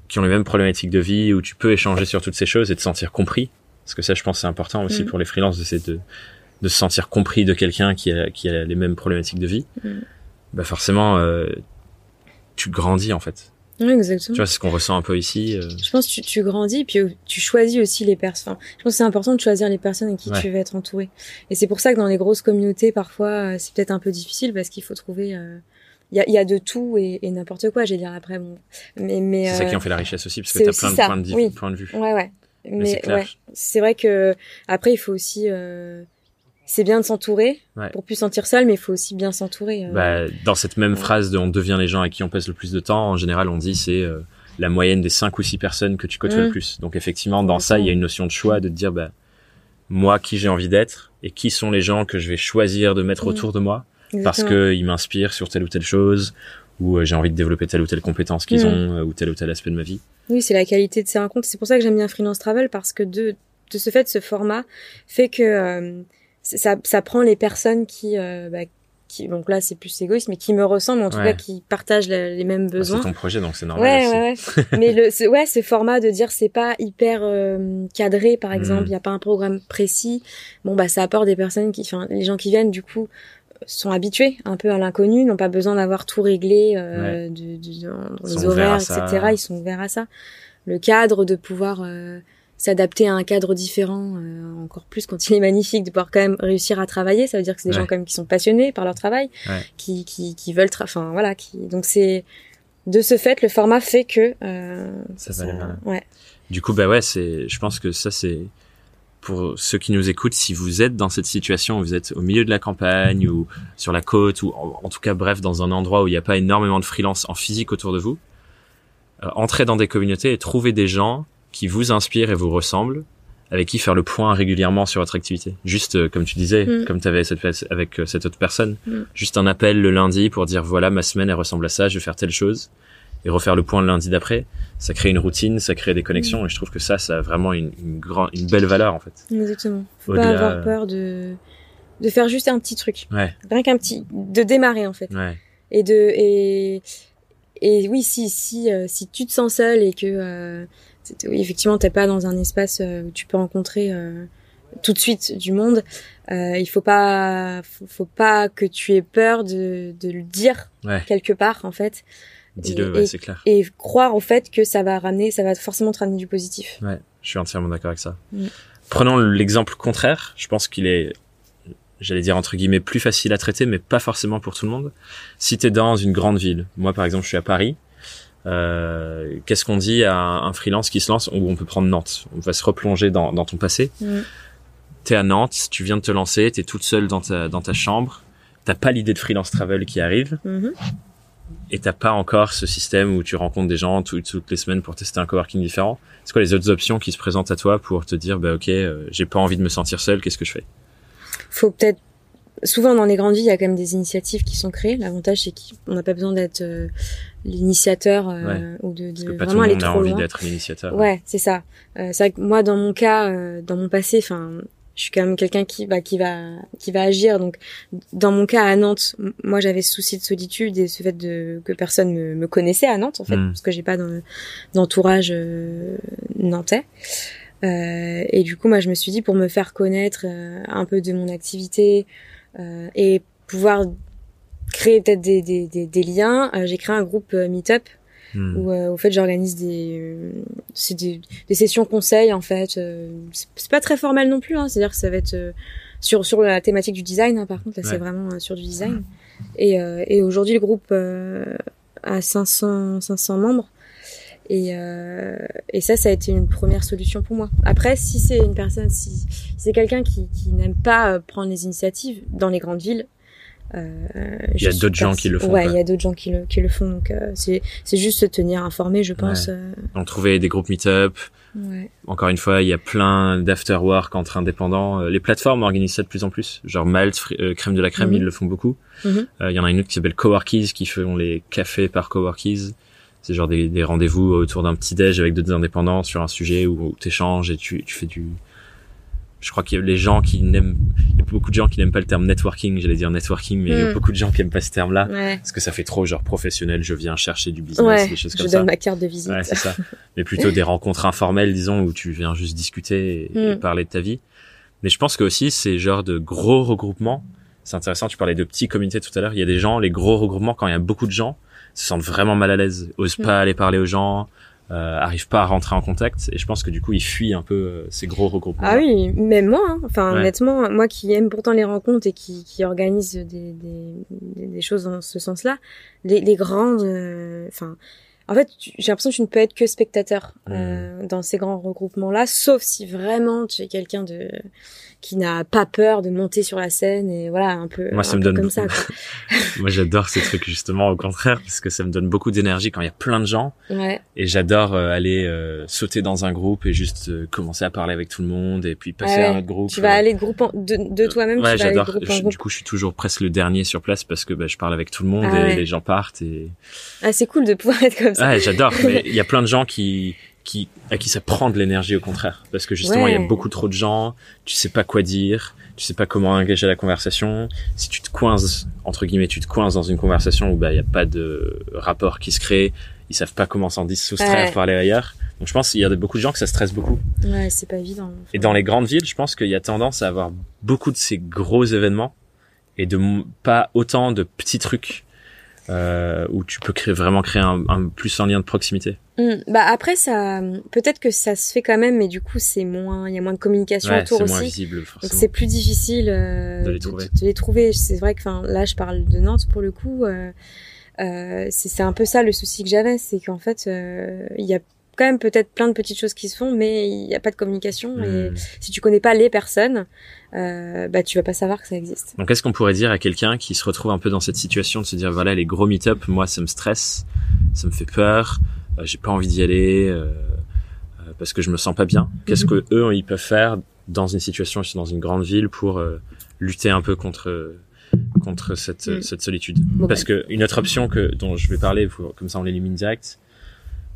qui ont les mêmes problématiques de vie, où tu peux échanger sur toutes ces choses et te sentir compris, parce que ça, je pense, c'est important aussi Mm. pour les freelances de, de, de se sentir compris de quelqu'un qui a, qui a les mêmes problématiques de vie. Mm. Bah forcément, euh, tu grandis en fait. Oui, exactement. Tu vois, c'est ce qu'on ressent un peu ici. euh, Je pense que tu, tu grandis, puis euh, tu choisis aussi les personnes. Enfin, je pense que c'est important de choisir les personnes avec qui Ouais. tu veux être entouré. Et c'est pour ça que dans les grosses communautés, parfois, c'est peut-être un peu difficile parce qu'il faut trouver. euh, Il y, y a de tout et, et n'importe quoi. J'allais dire après, bon. Mais, mais C'est ça euh, qui en fait la richesse aussi, parce que t'as aussi plein de points de, oui. points de vue. Ouais, ouais. Mais Mais, c'est clair. ouais, c'est vrai que après, il faut aussi. euh, c'est bien de s'entourer Ouais. pour plus sentir seul, mais il faut aussi bien s'entourer. euh. Bah, dans cette même Ouais. phrase de on devient les gens à qui on passe le plus de temps, en général, on dit c'est euh, la moyenne des cinq ou six personnes que tu côtoies le plus. Donc effectivement, dans ça, il y a une notion de choix, de te dire bah moi qui j'ai envie d'être et qui sont les gens que je vais choisir de mettre Mm. autour de moi Exactement. que ils m'inspirent sur telle ou telle chose ou euh, j'ai envie de développer telle ou telle compétence qu'ils Mm. ont euh, ou tel ou tel aspect de ma vie. Oui, c'est la qualité de ces rencontres. C'est pour ça que j'aime bien Freelance Travel parce que de, de ce fait, ce format fait que euh, ça, ça prend les personnes qui, euh, bah, qui, donc là c'est plus égoïste, mais qui me ressemblent, en tout Ouais. cas qui partagent la- les mêmes Bah, besoins. c'est ton projet, donc c'est normal. Ouais, aussi. ouais, ouais. mais le, ce, ouais, ce format de dire c'est pas hyper euh, cadré, par exemple, il Mm. y a pas un programme précis. Bon, bah, ça apporte des personnes qui, enfin, les gens qui viennent, du coup, sont habitués un peu à l'inconnu, n'ont pas besoin d'avoir tout réglé euh, du, du- dans, les horaires, ça. etc. Ils sont ouverts à ça. Le cadre de pouvoir euh, s'adapter à un cadre différent, euh, encore plus quand il est magnifique, de pouvoir quand même réussir à travailler. Ça veut dire que c'est des Ouais. gens quand même qui sont passionnés par leur travail, Ouais. qui, qui, qui veulent, enfin voilà, qui. Donc c'est de ce fait, le format fait que euh, Ça ouais. Du coup, bah ouais, c'est, je pense que ça, c'est pour ceux qui nous écoutent, si vous êtes dans cette situation, vous êtes au milieu de la campagne ou sur la côte ou en, en tout cas, bref, dans un endroit où il n'y a pas énormément de freelance en physique autour de vous, euh, entrez dans des communautés et trouvez des gens qui vous inspirent et vous ressemblent, avec qui faire le point régulièrement sur votre activité. Juste, euh, comme tu disais, Mm. comme tu avais cette, avec euh, cette autre personne, Mm. juste un appel le lundi pour dire voilà, ma semaine, elle ressemble à ça, je vais faire telle chose. Et refaire le point le lundi d'après, ça crée une routine, ça crée des connexions et je trouve que ça, ça a vraiment une, une, grand, une belle valeur en fait. Exactement. Faut pas avoir peur de de faire juste un petit truc. Ouais. Rien qu'un petit, de démarrer en fait. Ouais. Et de et et oui, si si euh, si tu te sens seul et que euh, oui, effectivement t'es pas dans un espace euh, où tu peux rencontrer euh, tout de suite du monde, euh, il faut pas faut, faut, pas que tu aies peur de de le dire ouais. quelque part en fait. Dis-le, ouais, c'est clair. Et croire au fait que ça va ramener, ça va forcément te ramener du positif. Ouais, je suis entièrement d'accord avec ça. Mm. Prenons l'exemple contraire. Je pense qu'il est j'allais dire entre guillemets plus facile à traiter, mais pas forcément pour tout le monde. Si t'es dans une grande ville, moi par exemple je suis à Paris, euh, qu'est-ce qu'on dit à un freelance qui se lance? Où on peut prendre Nantes On va se replonger dans, dans ton passé. Mm. T'es à Nantes, tu viens de te lancer, t'es toute seule dans ta, dans ta chambre, t'as pas l'idée de freelance travel qui arrive. Mm-hmm. Et t'as pas encore ce système où tu rencontres des gens toutes, toutes les semaines pour tester un coworking différent. C'est quoi les autres options qui se présentent à toi pour te dire, bah ok, euh, j'ai pas envie de me sentir seul, qu'est-ce que je fais? Faut peut-être souvent dans les grandes villes, il y a quand même des initiatives qui sont créées. L'avantage c'est qu'on n'a pas besoin d'être euh, l'initiateur euh, ouais. ou de, de Parce que pas vraiment tout le aller monde a trop envie d'être l'initiateur. Ouais, c'est ça. C'est vrai que moi dans mon cas, dans mon passé, enfin, je suis quand même quelqu'un qui va qui va qui va agir. Donc dans mon cas à Nantes, moi j'avais ce souci de solitude et ce fait de que personne me, me connaissait à Nantes en fait, Mm. parce que j'ai pas d'en- d'entourage euh, nantais. Euh, et du coup, moi, je me suis dit pour me faire connaître euh, un peu de mon activité euh, et pouvoir créer peut-être des, des, des, des liens, j'ai créé un groupe Meetup Hmm. où euh, au fait j'organise des euh, c'est des, des sessions conseils en fait. euh, c'est pas très formel non plus, hein, c'est-à-dire que ça va être euh, sur sur la thématique du design. hein, par contre, là, Ouais. c'est vraiment euh, sur du design. Et, euh, et aujourd'hui, le groupe euh, a 500 500 membres. Et, euh, et ça, ça a été une première solution pour moi. Après, si c'est une personne, si, si c'est quelqu'un qui, qui n'aime pas prendre les initiatives dans les grandes villes, Il y a d'autres gens qui le font, Ouais, il y a d'autres gens qui le, qui le font. Donc, euh, c'est, c'est juste se tenir informé, je pense. euh, Donc trouver des groupes meet-up. ouais. Encore une fois, il y a plein d'after-work entre indépendants. Euh, Les plateformes organisent ça de plus en plus. Genre Malte, euh, Crème de la Crème, Mhm. ils le font beaucoup. Mhm. Euh, Il y en a une autre qui s'appelle Coworkies qui font les cafés par Coworkies. C'est genre des, des rendez-vous autour d'un petit déj avec d'autres indépendants sur un sujet où, où t'échanges et tu, tu fais du. Je crois qu'il y a les gens qui n'aiment. Il y a beaucoup de gens qui n'aiment pas le terme networking. J'allais dire networking, mais il y a Mm. beaucoup de gens qui aiment pas ce terme-là Ouais. parce que ça fait trop genre professionnel. Je viens chercher du business, Ouais, des choses je comme donne ça. ma carte de visite. Ouais, c'est ça. Mais plutôt des rencontres informelles, disons, où tu viens juste discuter et, et Mm. parler de ta vie. Mais je pense que aussi, ces genres de gros regroupements, c'est intéressant, tu parlais de petits comités tout à l'heure, il y a des gens, les gros regroupements, quand il y a beaucoup de gens, se sentent vraiment mal à l'aise, osent Mm. pas aller parler aux gens, euh, arrivent pas à rentrer en contact, et je pense que du coup, ils fuient un peu euh, ces gros regroupements. Ah oui, même moi, hein. enfin Ouais. honnêtement, moi qui aime pourtant les rencontres et qui, qui organise des, des, des, des choses dans ce sens-là, les, les grandes, euh, enfin, en fait, j'ai l'impression que tu ne peux être que spectateur Mmh. euh, dans ces grands regroupements-là, sauf si vraiment tu es quelqu'un de qui n'a pas peur de monter sur la scène et voilà un peu, Moi, ça me donne comme ça. beaucoup. Quoi. Moi, j'adore ces trucs, justement, au contraire, parce que ça me donne beaucoup d'énergie quand il y a plein de gens, Ouais, Et j'adore euh, aller euh, sauter dans un groupe et juste commencer à parler avec tout le monde et puis passer à un autre groupe. tu vas aller de groupe en- de, de toi-même, Ouais, tu vas aller de j'adore. Du coup, je suis toujours presque le dernier sur place parce que bah, je parle avec tout le monde Ah et ouais. les gens partent. Et Ah, c'est cool de pouvoir être comme ça. ouais, j'adore. mais il y a plein de gens qui qui à qui ça prend de l'énergie au contraire parce que justement il y a beaucoup trop de gens. Tu sais pas quoi dire. Tu sais pas comment engager la conversation. Si tu te coinces entre guillemets, tu te coinces dans une conversation où bah il y a pas de rapport qui se crée. Ils savent pas comment s'en soustraire Ouais. pour aller ailleurs. Donc je pense qu'il y a beaucoup de gens que ça stresse beaucoup. Ouais, c'est pas évident. Et dans les grandes villes, je pense qu'il y a tendance à avoir beaucoup de ces gros événements et de pas autant de petits trucs euh, où tu peux créer vraiment créer un, un plus un lien de proximité. Hmm, Bah après ça, peut-être que ça se fait quand même, mais du coup c'est moins, il y a moins de communication Ouais, autour c'est moins aussi. visible Donc forcément. c'est plus difficile euh, De les trouver. de les trouver. C'est vrai que, enfin, là je parle de Nantes pour le coup. Euh, euh, c'est c'est un peu ça le souci que j'avais, c'est qu'en fait euh, il y a quand même peut-être plein de petites choses qui se font, mais il n'y a pas de communication. Et Hmm. si tu connais pas les personnes, euh, bah tu vas pas savoir que ça existe. Donc qu'est-ce qu'on pourrait dire à quelqu'un qui se retrouve un peu dans cette situation de se dire voilà les gros meet-up, moi ça me stresse, ça me fait peur, euh, j'ai pas envie d'y aller euh, euh, parce que je me sens pas bien. Qu'est-ce Mhm. que eux ils peuvent faire dans une situation dans une grande ville pour euh, lutter un peu contre contre cette, Mm. cette solitude? Bon, Parce que une autre option que dont je vais parler, pour- comme ça on l'élimine direct.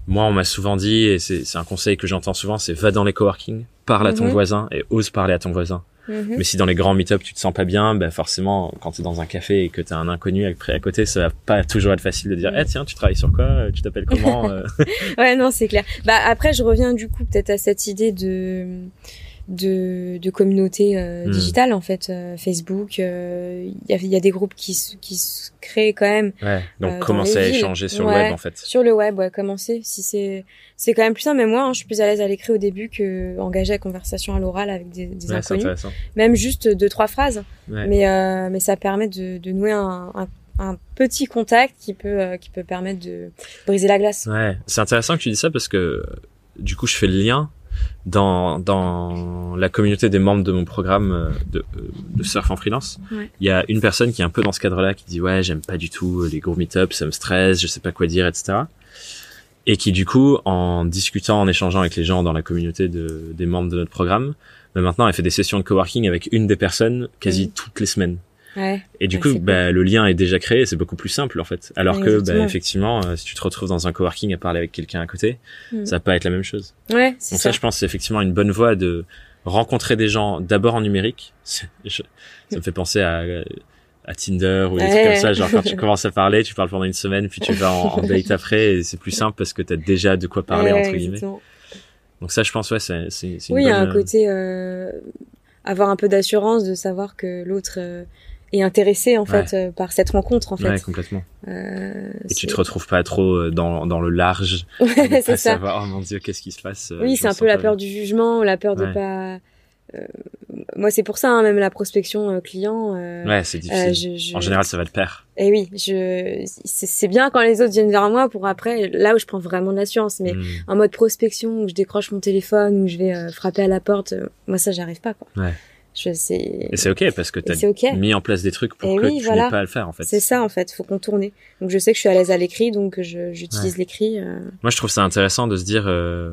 Moi, on m'a souvent dit, et c'est c'est un conseil que j'entends souvent, c'est va dans les coworking, parle à ton Mhm. voisin et ose parler à ton voisin. Mhm. Mais si dans les grands meet-up tu te sens pas bien, ben forcément, quand tu es dans un café et que tu as un inconnu après à côté, ça va pas toujours être facile de dire, eh tiens, tu travailles sur quoi? Euh, Tu t'appelles comment? Euh, Ouais, non, c'est clair. Bah après, je reviens du coup peut-être à cette idée de de, de communauté euh, Hmm. digitale en fait, euh, Facebook. euh, Il y, a, y a des groupes qui se, qui se créent quand même Ouais. Donc Euh, commencer à échanger sur Ouais. le web en fait. sur le web. Ouais, commencer. Si c'est c'est quand même plus simple. Mais moi, hein, je suis plus à l'aise à l'écrit au début que engager la conversation à l'oral avec des, des Ouais, inconnus. Même juste deux trois phrases. Ouais. Mais euh, mais ça permet de, de nouer un, un un petit contact qui peut euh, qui peut permettre de briser la glace. Ouais, c'est intéressant que tu dis ça parce que euh, du coup, je fais le lien dans dans la communauté des membres de mon programme euh, de, euh, de surf en freelance. Ouais. Il y a une personne qui est un peu dans ce cadre-là qui dit ouais, j'aime pas du tout les gros meet-ups, ça me stresse, je sais pas quoi dire, etc. Et qui du coup, en discutant, en échangeant avec les gens dans la communauté de, des membres de notre programme, bah, maintenant elle fait des sessions de coworking avec une des personnes quasi toutes les semaines. Ouais. Et du Ouais, coup, cool. bah, le lien est déjà créé, c'est beaucoup plus simple en fait. Alors Ouais, que, bah, effectivement, euh, si tu te retrouves dans un coworking à parler avec quelqu'un à côté, Mm. ça va pas être la même chose. Ouais, c'est Donc ça. ça, je pense, c'est effectivement une bonne voie de rencontrer des gens d'abord en numérique. Ça me fait penser à, à Tinder ou des trucs comme ça. Genre quand tu commences à parler, tu parles pendant une semaine, puis tu vas en, en date après, et c'est plus simple parce que t'as déjà de quoi parler entre guillemets. exactement. Donc ça, je pense, ouais, c'est c'est c'est une Oui, il y a un euh, côté euh, avoir un peu d'assurance de savoir que l'autre euh, est intéressé en Ouais. fait euh, par cette rencontre en fait. Ouais, complètement. Euh, Et tu te retrouves pas trop euh, dans, dans le large, Ouais, c'est ça. savoir, oh mon dieu, qu'est-ce qui se passe. euh, Oui, c'est un peu la peur du jugement, la peur de Ouais. pas. euh, moi, c'est pour ça, hein, même la prospection client. Ouais, c'est difficile. je, je... En général, ça va de pair. Et oui, je c'est bien quand les autres viennent vers moi pour après là où je prends vraiment de l'assurance, mais Mm. en mode prospection où je décroche mon téléphone où je vais frapper à la porte, moi ça j'arrive pas quoi. Ouais. Je sais. Et c'est ok parce que t'as c'est ok. mis en place des trucs pour Et que oui, tu voilà. n'aies pas à le faire en fait. C'est ça en fait, faut contourner. Donc je sais que je suis à l'aise à l'écrit, donc j'utilise l'écrit. euh, Moi, je trouve ça intéressant de se dire, euh,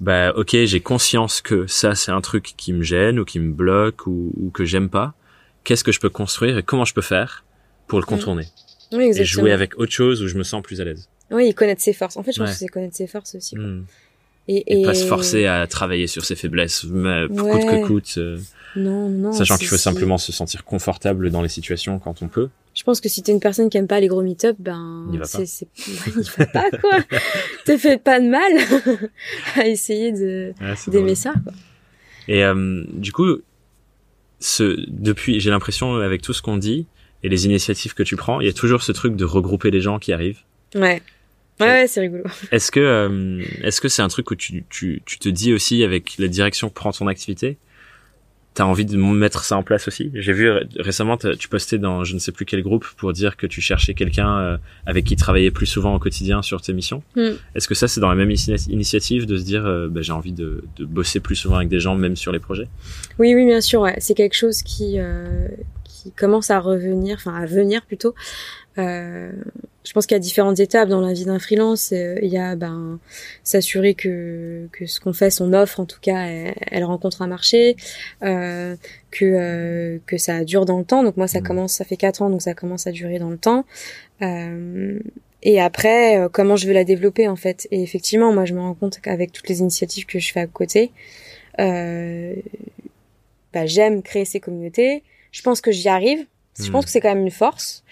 bah, ok, j'ai conscience que ça, c'est un truc qui me gêne ou qui me bloque ou, ou que j'aime pas. Qu'est-ce que je peux construire et comment je peux faire pour le contourner Oui, et jouer avec autre chose où je me sens plus à l'aise. Oui, connaître ses forces. En fait, je pense Ouais. que c'est connaître ses forces aussi. quoi. Mm. Et, Et, pas se forcer à travailler sur ses faiblesses, mais coûte que coûte, euh, Non, non. sachant qu'il faut si- simplement se sentir confortable dans les situations quand on peut. Je pense que si t'es une personne qui aime pas les gros meet-up, ben c'est c'est va pas quoi. Te fais pas de mal à essayer de Ouais, d'aimer ça. Quoi. Et euh, du coup, ce, depuis, j'ai l'impression avec tout ce qu'on dit et les initiatives que tu prends, il y a toujours ce truc de regrouper les gens qui arrivent. Ouais. Ouais, ouais, c'est rigolo. Est-ce que euh, est-ce que c'est un truc où tu, tu, tu te dis aussi avec la direction que prend ton activité, t'as envie de mettre ça en place aussi? J'ai vu récemment tu postais dans je ne sais plus quel groupe pour dire que tu cherchais quelqu'un euh, avec qui travailler plus souvent au quotidien sur tes missions. Hmm. Est-ce que ça c'est dans la même initia- initiative de se dire euh, bah, j'ai envie de, de bosser plus souvent avec des gens même sur les projets? Oui, oui, bien sûr. Ouais. C'est quelque chose qui euh, qui commence à revenir, enfin à venir plutôt. Euh, je pense qu'il y a différentes étapes dans la vie d'un freelance. Euh, Il y a ben s'assurer que que ce qu'on fait, son offre en tout cas, elle, elle rencontre un marché, euh, que euh, que ça dure dans le temps. Donc moi, ça Mhm. commence, ça fait quatre ans, donc ça commence à durer dans le temps. Euh, et après, comment je veux la développer en fait? Et effectivement, moi, je me rends compte qu'avec toutes les initiatives que je fais à côté, euh, bah, j'aime créer ces communautés. Je pense que j'y arrive. Je pense que c'est quand même une force.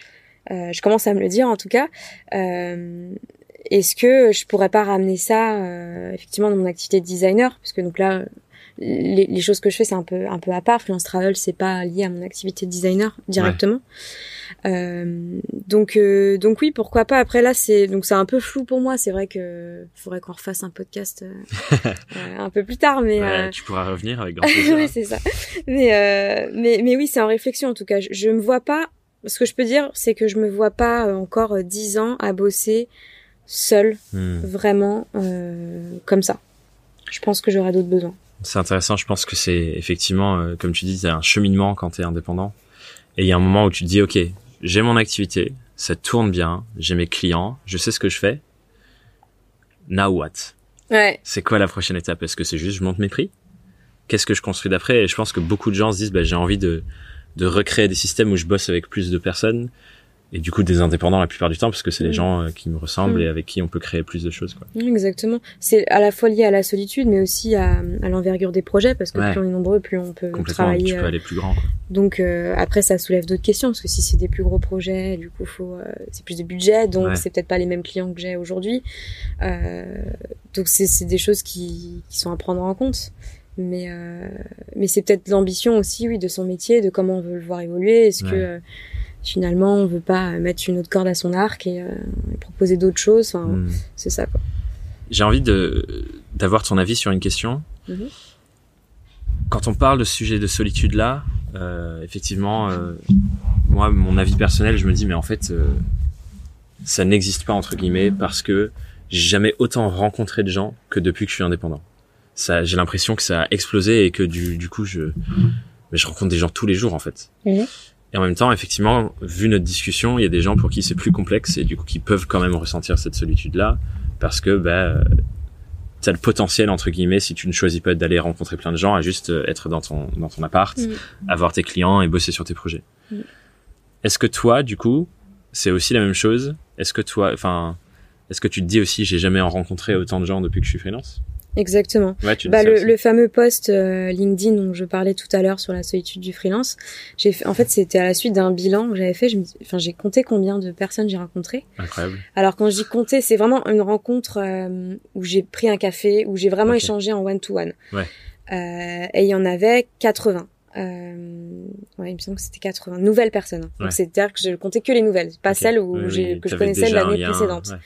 Euh, je commence à me le dire en tout cas. Euh, Est-ce que je pourrais pas ramener ça euh, effectivement dans mon activité de designer? Parce que donc là, les, les choses que je fais c'est un peu un peu à part. Freelance travel c'est pas lié à mon activité de designer directement. Euh, donc euh, donc oui pourquoi pas. Après là c'est donc c'est un peu flou pour moi. C'est vrai que faudrait qu'on refasse un podcast euh, un peu plus tard, mais Ouais, Tu pourras revenir avec grand plaisir. oui, c'est ça. Mais, euh, mais, mais oui, c'est en réflexion en tout cas. Je, je me vois pas. Ce que je peux dire, c'est que je me vois pas euh, encore euh, dix ans à bosser seule, Hmm. vraiment euh, comme ça. Je pense que j'aurai d'autres besoins. C'est intéressant, je pense que c'est effectivement, euh, comme tu dis, c'est un cheminement quand tu es indépendant. Et il y a un moment où tu te dis, ok, j'ai mon activité, ça tourne bien, j'ai mes clients, je sais ce que je fais. Now what? Ouais. C'est quoi la prochaine étape? Est-ce que c'est juste je monte mes prix? Qu'est-ce que je construis d'après? Et je pense que beaucoup de gens se disent, bah, j'ai envie de de recréer des systèmes où je bosse avec plus de personnes et du coup des indépendants la plupart du temps parce que c'est les Mm. gens euh, qui me ressemblent Mm. et avec qui on peut créer plus de choses quoi. Exactement. C'est à la fois lié à la solitude, mais aussi à, à l'envergure des projets, parce que Ouais. plus on est nombreux, plus on peut travailler. tu peux euh, aller plus grand quoi. Donc euh, après, ça soulève d'autres questions, parce que si c'est des plus gros projets, du coup, faut euh, c'est plus de budget, donc Ouais. c'est peut-être pas les mêmes clients que j'ai aujourd'hui. Euh, donc c'est c'est des choses qui, qui sont à prendre en compte. Mais euh, mais c'est peut-être l'ambition aussi, oui, de son métier, de comment on veut le voir évoluer. Est-ce que euh, finalement on veut pas mettre une autre corde à son arc et, euh, et proposer d'autres choses? Enfin, Mm. c'est ça quoi. J'ai envie de d'avoir ton avis sur une question. Mhm. Quand on parle de ce sujet de solitude là, effectivement, moi, mon avis personnel, je me dis mais en fait, ça n'existe pas entre guillemets parce que j'ai jamais autant rencontré de gens que depuis que je suis indépendant. Ça, j'ai l'impression que ça a explosé et que du du coup je mais je rencontre des gens tous les jours en fait. Mhm. Et en même temps, effectivement, vu notre discussion, il y a des gens pour qui c'est plus complexe et du coup qui peuvent quand même ressentir cette solitude là parce que bah t'as le potentiel entre guillemets si tu ne choisis pas d'aller rencontrer plein de gens à juste euh, être dans ton dans ton appart, Mm. avoir tes clients et bosser sur tes projets. Mm. Est-ce que toi du coup, c'est aussi la même chose? Est-ce que toi enfin est-ce que tu te dis aussi j'ai jamais rencontré autant de gens depuis que je suis freelance? Exactement. Ouais, tu dis Bah, le, le fameux post euh, LinkedIn dont je parlais tout à l'heure sur la solitude du freelance, j'ai fait, en fait c'était à la suite d'un bilan que j'avais fait. Je me, enfin j'ai compté combien de personnes j'ai rencontrées. incroyable. Alors quand je dis compter, c'est vraiment une rencontre euh, où j'ai pris un café, où j'ai vraiment échangé en one to one. Ouais. Euh, et il y en avait 80. Euh, ouais, il me semble que c'était 80 nouvelles personnes. Ouais. Donc c'est-à-dire que je comptais que les nouvelles, pas celles où Oui, j'ai oui, que je connaissais un l'année précédente. ouais.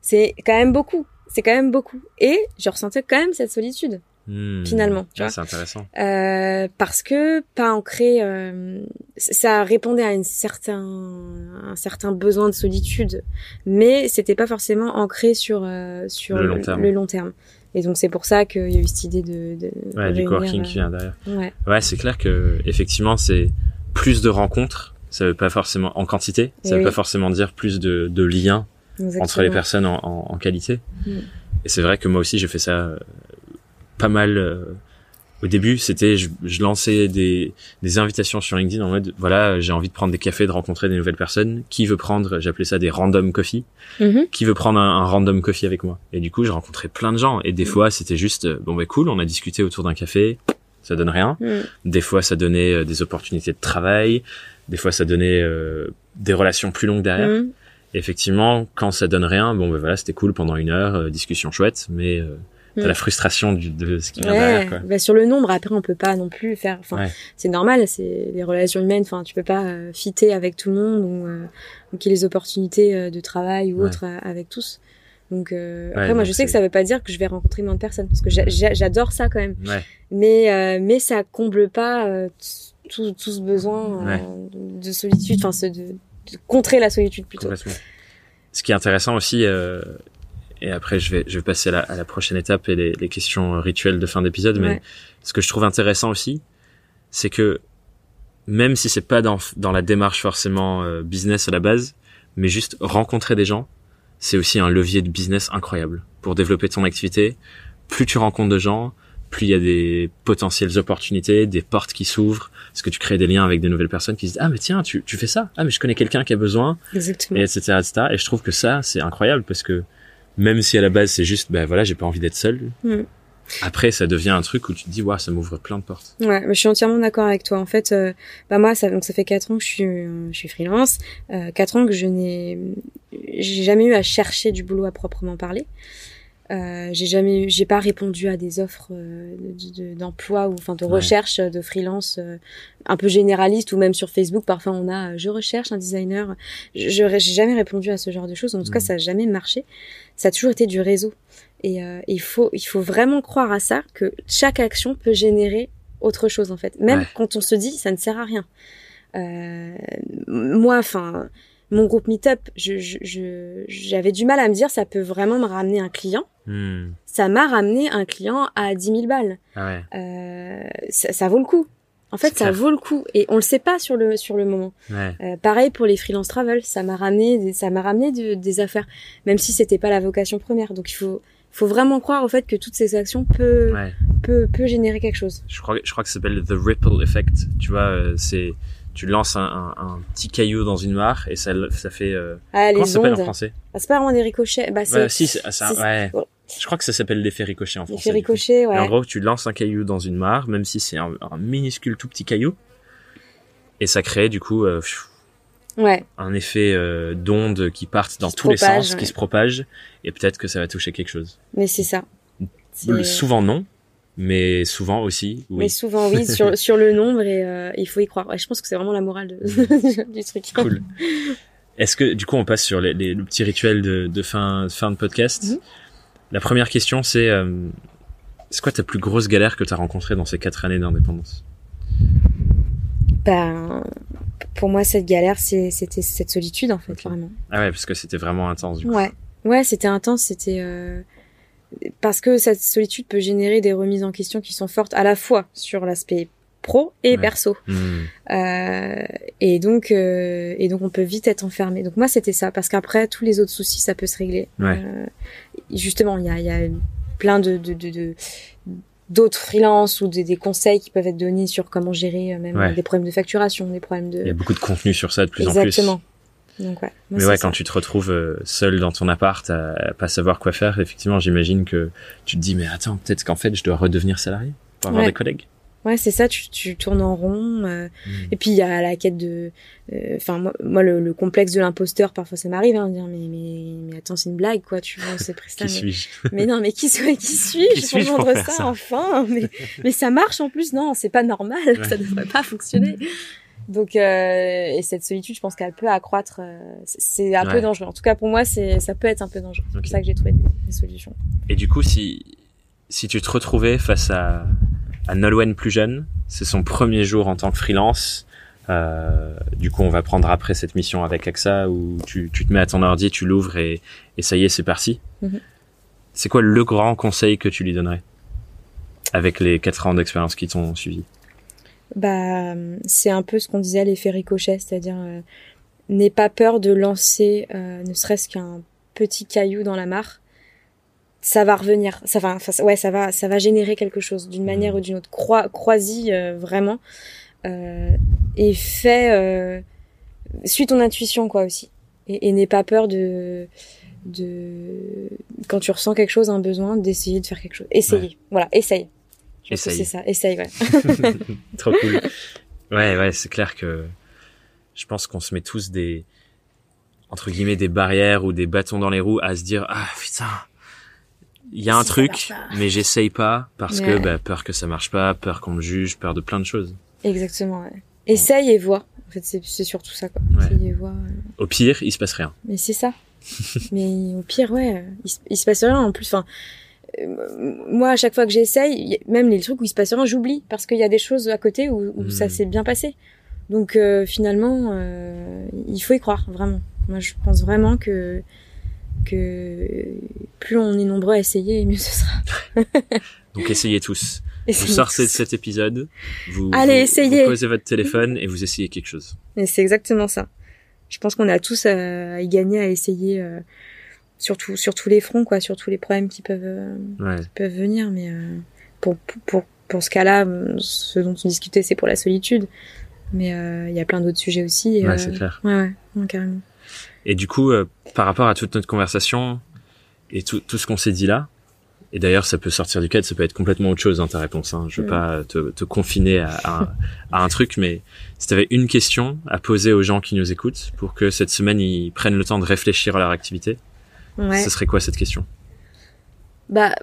C'est quand même beaucoup. C'est quand même beaucoup. Et je ressentais quand même cette solitude. Hmm. Finalement, tu Ah, vois. c'est intéressant. Euh, parce que pas ancré, euh, ça répondait à une certain, un certain besoin de solitude, mais c'était pas forcément ancré sur euh, sur Le long terme. le long terme. Et donc c'est pour ça qu'il y a eu cette idée de, de Ouais, du coworking qui vient derrière. Ouais, Ouais, c'est clair que effectivement, c'est plus de rencontres. Ça veut pas forcément en quantité. Ça Eh veut oui. pas forcément dire plus de, de liens exactement. entre les personnes en, en, en qualité. Mm. Et c'est vrai que moi aussi, j'ai fait ça euh, pas mal. euh, au début, c'était je, je lançais des, des invitations sur LinkedIn en mode voilà, j'ai envie de prendre des cafés, de rencontrer des nouvelles personnes. Qui veut prendre J'appelais ça des random coffee. Mhm. Qui veut prendre un, un random coffee avec moi? Et du coup, j'ai rencontré plein de gens. Et des Mm. fois, c'était juste euh, bon bah cool, on a discuté autour d'un café. Ça donne rien. Mm. Des fois, ça donnait euh, des opportunités de travail. Des fois, ça donnait euh, des relations plus longues derrière. Effectivement, quand ça donne rien, bon, ben voilà, c'était cool pendant une heure, euh, discussion chouette, mais euh, t'as Mm. la frustration du, de ce qui vient Ouais, derrière, quoi. bah sur le nombre, après on peut pas non plus faire. Enfin, Ouais. c'est normal, c'est les relations humaines. Enfin, tu peux pas euh, fitter avec tout le monde ou, ou qu'il y ait les opportunités de travail ou Ouais. autres avec tous. Donc euh, Ouais, après, moi, je sais que ça veut pas dire que je vais rencontrer moins de personnes parce que j'a- j'adore ça quand même. Ouais, Mais euh, mais ça comble pas euh, tout, tout ce besoin Ouais. de, de solitude, enfin, ce- de contrer la solitude plutôt. Ce qui est intéressant aussi, euh, et après je vais, je vais passer à la, à la prochaine étape et les, les questions rituelles de fin d'épisode, mais Ouais. ce que je trouve intéressant aussi, c'est que même si c'est pas dans, dans la démarche forcément euh, business à la base, mais juste rencontrer des gens, c'est aussi un levier de business incroyable pour développer ton activité. Plus tu rencontres de gens, plus il y a des potentielles opportunités, des portes qui s'ouvrent, parce que tu crées des liens avec des nouvelles personnes qui se disent ah mais tiens tu, tu fais ça, ah mais je connais quelqu'un qui a besoin, Exactement. et etc etc. Et je trouve que ça c'est incroyable parce que même si à la base c'est juste ben voilà j'ai pas envie d'être seul, Mm. après ça devient un truc où tu te dis waouh ça m'ouvre plein de portes. Ouais, mais je suis entièrement d'accord avec toi. En fait, euh, bah moi, ça, donc ça fait quatre ans que je suis, euh, je suis freelance, euh, quatre ans que je n'ai, j'ai jamais eu à chercher du boulot à proprement parler. Euh, j'ai jamais, j'ai pas répondu à des offres euh, de- de- d'emploi ou enfin de Ouais. recherche euh, de freelance euh, un peu généraliste ou même sur Facebook. Parfois, on a, je recherche un designer. Je, j'ai jamais répondu à ce genre de choses. En tout cas, Mhm. ça a jamais marché. Ça a toujours été du réseau. Et euh, il faut, il faut vraiment croire à ça que chaque action peut générer autre chose en fait. Même Ouais. quand on se dit ça ne sert à rien. Euh, moi, enfin, mon groupe Meetup, je, je, je- j'avais du mal à me dire ça peut vraiment me ramener un client. Hmm. Ça m'a ramené un client à 10 000 balles. Ah ouais. Euh, ça, ça vaut le coup. En fait, ça clair. vaut le coup et on le sait pas sur le sur le moment. Ouais. Euh, pareil pour les freelance travel, ça m'a ramené des, ça m'a ramené de- des affaires, même si c'était pas la vocation première. Donc il faut faut vraiment croire au fait que toutes ces actions peuvent Ouais. peut, peut générer quelque chose. Je crois, je crois que ça s'appelle the ripple effect. Tu vois, euh, c'est tu lances un, un, un, petit caillou dans une mare et ça, ça fait. Euh... Ah, comment les ça s'appelle en français? Ah, c'est pas vraiment des ricochets. Bah, c'est Bah, Si, c'est ça. c'est- Ouais. bon, Je crois que ça s'appelle l'effet ricochet en français. en gros, tu lances un caillou dans une mare, même si c'est un, un minuscule tout petit caillou, et ça crée du coup euh, pfiou, Ouais, un effet euh, d'ondes qui partent dans tous les propage, sens, ouais. qui se propagent, et peut-être que ça va toucher quelque chose. mais c'est ça. C'est- Le- Souvent non, mais souvent aussi oui. Mais souvent, oui, sur, sur le nombre et euh, il faut y croire. Ouais, je pense que c'est vraiment la morale de, du truc. Cool. Est-ce que du coup on passe sur les, les- le petit rituel de, de fin, fin de podcast? Mhm. La première question c'est euh, c'est quoi ta plus grosse galère que tu as rencontrée dans ces quatre années d'indépendance? Ben, pour moi, cette galère, c'était cette solitude, en fait, vraiment. Ah ouais, parce que c'était vraiment intense du coup. Ouais, ouais, c'était intense, c'était euh, parce que cette solitude peut générer des remises en question qui sont fortes à la fois sur l'aspect pro et Ouais. perso. Hmm. Euh, et donc, euh, et donc, on peut vite être enfermé. Donc moi, c'était ça, parce qu'après, tous les autres soucis, ça peut se régler. Ouais. Euh, justement, il y a, y a plein de, de, de, de- d'autres freelances ou des, des conseils qui peuvent être donnés sur comment gérer euh, même Ouais. des problèmes de facturation, des problèmes de Il y a beaucoup de contenu sur ça de plus exactement. en plus. Donc ouais. moi, Mais ouais, ça. quand tu te retrouves euh, seul dans ton appart à, pas savoir quoi faire, effectivement, j'imagine que tu te dis mais attends, peut-être qu'en fait je dois redevenir salarié pour avoir Ouais. des collègues. Ouais, c'est ça. Tu, tu tournes en rond. euh, Hmm. Et puis il y a la quête de, euh, enfin moi, moi, le, le complexe de l'imposteur parfois ça m'arrive, hein, de dire mais mais mais attends c'est une blague quoi, tu vois c'est prestat. Qui mais, suis-je? mais non mais qui suis qui suis-je pour vendre faire ça, ça? enfin mais mais ça marche en plus non c'est pas normal Ouais. ça devrait pas fonctionner. Donc euh, et cette solitude je pense qu'elle peut accroître, euh, c'est- un Ouais. peu dangereux. En tout cas pour moi c'est ça peut être un peu dangereux. C'est pour ça que j'ai trouvé des, des solutions. Et du coup, si si tu te retrouvais face à à Nolwenn plus jeune, c'est son premier jour en tant que freelance. Euh, du coup, on va prendre après cette mission avec AXA où tu, tu te mets à ton ordi, tu l'ouvres et, et ça y est, c'est parti. Mhm. C'est quoi le grand conseil que tu lui donnerais avec les quatre ans d'expérience qui t'ont suivi? Bah, c'est un peu ce qu'on disait l'effet ricochet, c'est-à-dire euh, n'aie pas peur de lancer euh, ne serait-ce qu'un petit caillou dans la mare. Ça va revenir, ça va, enfin, ouais, ça va, ça va générer quelque chose d'une manière Mhm. ou d'une autre. Croi, crois-y euh, vraiment euh, et fais, euh, suis ton intuition quoi aussi, et, et n'aie pas peur de de quand tu ressens quelque chose, un besoin, d'essayer de faire quelque chose. Essayez, voilà, essaye. Je pense que c'est ça, essaye, ouais. Trop cool. Ouais, ouais, c'est clair que je pense qu'on se met tous des entre guillemets des barrières ou des bâtons dans les roues à se dire ah putain il y a un Si truc mais j'essaye pas parce que bah, peur que ça marche pas peur qu'on me juge peur de plein de choses Exactement, ouais. Essaye et vois. En fait, c'est surtout ça, quoi. Ouais. Essaye et vois. euh. au pire il se passe rien Mais c'est ça. Mais au pire, ouais, euh, il, se- il se passe rien. En plus, enfin, moi, à chaque fois que j'essaye, même les trucs où il se passe rien, j'oublie parce qu'il y a des choses à côté où, où ça s'est bien passé. Donc, euh, finalement, euh, il faut y croire, vraiment. Moi, je pense vraiment que que plus on est nombreux à essayer, mieux ce sera. donc essayez tous vous sortez de cet épisode vous, Allez, vous- essayez. vous posez votre téléphone et vous essayez quelque chose Et c'est exactement ça. Je pense qu'on a tous à, à y gagner, à essayer, euh, sur, tout- sur tous les fronts, quoi, sur tous les problèmes qui peuvent, euh, ouais qui peuvent venir. Mais euh, pour, pour, pour, ce cas-là, euh, ce dont on discutait, c'est pour la solitude. Mais euh, il y a plein d'autres sujets aussi. et, ouais euh, c'est clair Ouais, ouais, non, carrément. Et du coup, par rapport à toute notre conversation et tout, tout ce qu'on s'est dit là, et d'ailleurs ça peut sortir du cadre, ça peut être complètement autre chose hein, ta réponse. Hein. Je veux Mm. pas te, te confiner à, à, un- à un truc, mais si tu avais une question à poser aux gens qui nous écoutent pour que cette semaine ils prennent le temps de réfléchir à leur activité, Ouais. ce serait quoi cette question? Bah,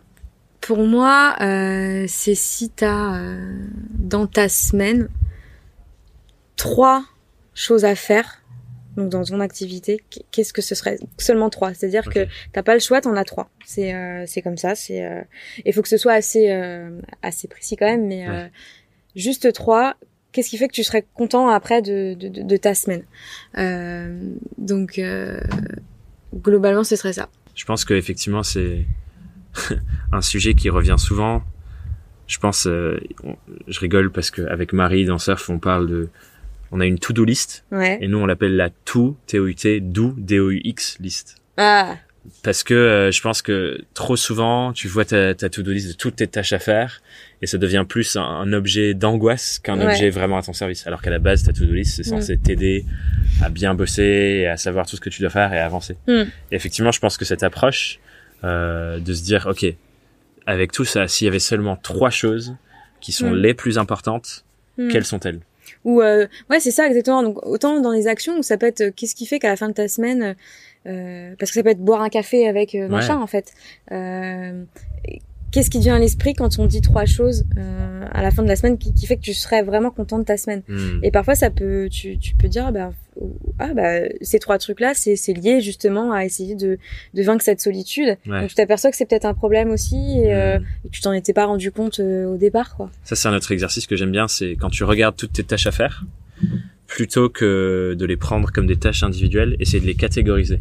pour moi, euh, c'est si t'as euh, dans ta semaine trois choses à faire, donc dans ton activité, qu- qu'est-ce que ce serait? Seulement trois, c'est-à-dire que t'as pas le choix, t'en as trois. C'est euh, c'est comme ça. C'est euh, il faut que ce soit assez euh, assez précis quand même, mais euh, Ouais. juste trois. Qu'est-ce qui fait que tu serais content après de, de, de, de ta semaine? Euh, Donc euh, globalement, ce serait ça. Je pense que effectivement c'est un sujet qui revient souvent. Je pense, euh, on- je rigole parce que avec Marie dans Surf, on parle de, on a une to-do list Ouais. et nous on l'appelle la to T O U T do D O U X list. Ah. parce que euh, je pense que trop souvent, tu vois ta, ta to-do list de toutes tes tâches à faire et ça devient plus un, objet d'angoisse qu'un objet vraiment à ton service. Alors qu'à la base, ta to-do list, c'est censé t'aider à bien bosser et à savoir tout ce que tu dois faire et à avancer. Mm. Et effectivement, je pense que cette approche euh, de se dire, ok, avec tout ça, s'il y avait seulement trois choses qui sont mm. les plus importantes, mm. quelles sont-elles? Ou euh, ouais c'est ça exactement donc autant dans les actions où ça peut être euh, qu'est-ce qui fait qu'à la fin de ta semaine euh, parce que ça peut être boire un café avec machin en fait qu'est-ce qui vient à l'esprit quand on dit trois choses euh, à la fin de la semaine qui, qui, fait que tu serais vraiment content de ta semaine? Hmm. et parfois ça peut tu, tu peux dire ah bah, ah bah ces trois trucs là c'est c'est lié justement à essayer de de vaincre cette solitude. Donc tu t'aperçois que c'est peut-être un problème aussi et, euh, hmm. et que tu t'en étais pas rendu compte euh, au départ quoi. Ça c'est un autre exercice que j'aime bien c'est quand tu regardes toutes tes tâches à faire plutôt que de les prendre comme des tâches individuelles essayer de les catégoriser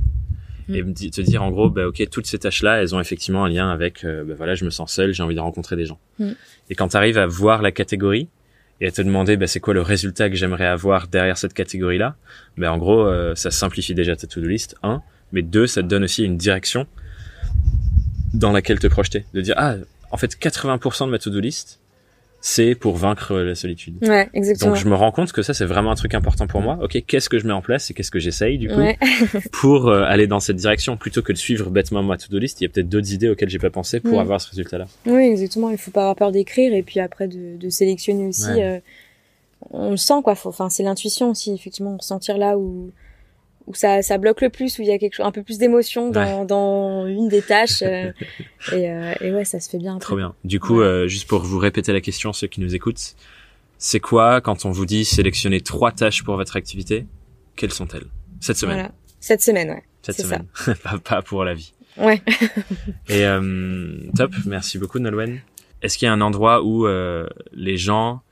et te dire en gros bah ok toutes ces tâches là elles ont effectivement un lien avec euh, bah, voilà je me sens seul j'ai envie de rencontrer des gens. Mm. et quand tu arrives à voir la catégorie et à te demander bah, c'est quoi le résultat que j'aimerais avoir derrière cette catégorie là bah, en gros euh, ça simplifie déjà ta to-do list un. Mais deux ça te donne aussi une direction dans laquelle te projeter. De dire ah en fait 80% de ma to-do list c'est pour vaincre la solitude. Ouais, exactement. Donc je me rends compte que ça c'est vraiment un truc important pour moi. Ok, qu'est-ce que je mets en place et qu'est-ce que j'essaye du coup pour euh, aller dans cette direction plutôt que de suivre bêtement ma to-do list. Il y a peut-être d'autres idées auxquelles j'ai pas pensé pour avoir ce résultat-là. Oui, exactement. Il faut pas avoir peur d'écrire et puis après de, de sélectionner aussi. Euh, on le sent quoi. Enfin, c'est l'intuition aussi effectivement, sentir là où où ça, ça bloque le plus, où il y a quelque chose, un peu plus d'émotion dans, dans une des tâches. Euh, et, euh, et, ouais, ça se fait bien. Trop bien. Du coup, euh, juste pour vous répéter la question, ceux qui nous écoutent, c'est quoi quand on vous dit sélectionner trois tâches pour votre activité Quelles sont-elles? Cette semaine. Voilà. Cette semaine, ouais. Cette semaine. pas, pas, pour la vie. Ouais. et euh, top. Merci beaucoup, Nolwenn. Est-ce qu'il y a un endroit où les gens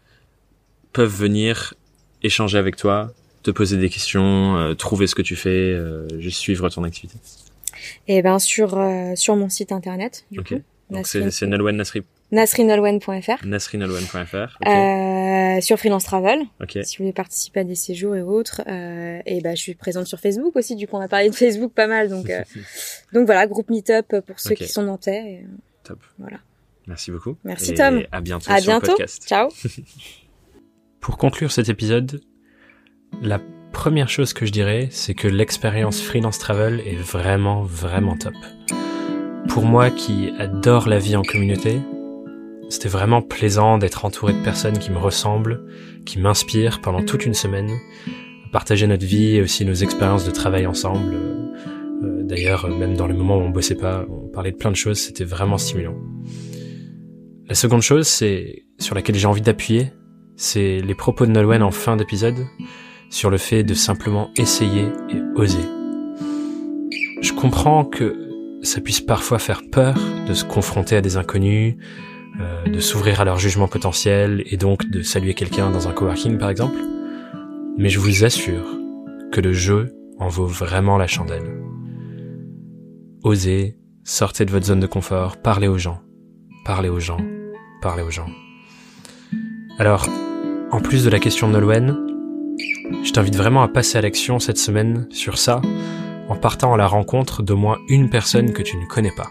peuvent venir échanger avec toi, te poser des questions, euh, trouver ce que tu fais, euh, juste suivre ton activité Et eh ben sur euh, sur mon site internet. Du coup, Donc c'est c'est Nalwen Nasri. Nasrinolwen.fr. Nasrinolwen.fr. Sur Freelance Travel. Si vous voulez participer à des séjours et autres. Et ben je suis présente sur Facebook aussi. Du coup, on a parlé de Facebook pas mal. Donc donc voilà, groupe Meetup pour ceux qui sont nantais. Top. Voilà. Merci beaucoup. Merci Tom. À bientôt. À sur bientôt. Le podcast. Ciao. pour conclure cet épisode, la première chose que je dirais, c'est que l'expérience freelance travel est vraiment, vraiment top. Pour moi qui adore la vie en communauté, c'était vraiment plaisant d'être entouré de personnes qui me ressemblent, qui m'inspirent pendant toute une semaine, partager notre vie et aussi nos expériences de travail ensemble. Euh, d'ailleurs, même dans les moments où on bossait pas, on parlait de plein de choses, c'était vraiment stimulant. La seconde chose, c'est sur laquelle j'ai envie d'appuyer, c'est les propos de Nolwenn en fin d'épisode, sur le fait de simplement essayer et oser. Je comprends que ça puisse parfois faire peur de se confronter à des inconnus, euh, de s'ouvrir à leur jugement potentiel et donc de saluer quelqu'un dans un coworking par exemple. Mais je vous assure que le jeu en vaut vraiment la chandelle. Osez, sortez de votre zone de confort, parlez aux gens, parlez aux gens, parlez aux gens. Alors, en plus de la question de Nolwenn, je t'invite vraiment à passer à l'action cette semaine sur ça, en partant à la rencontre d'au moins une personne que tu ne connais pas.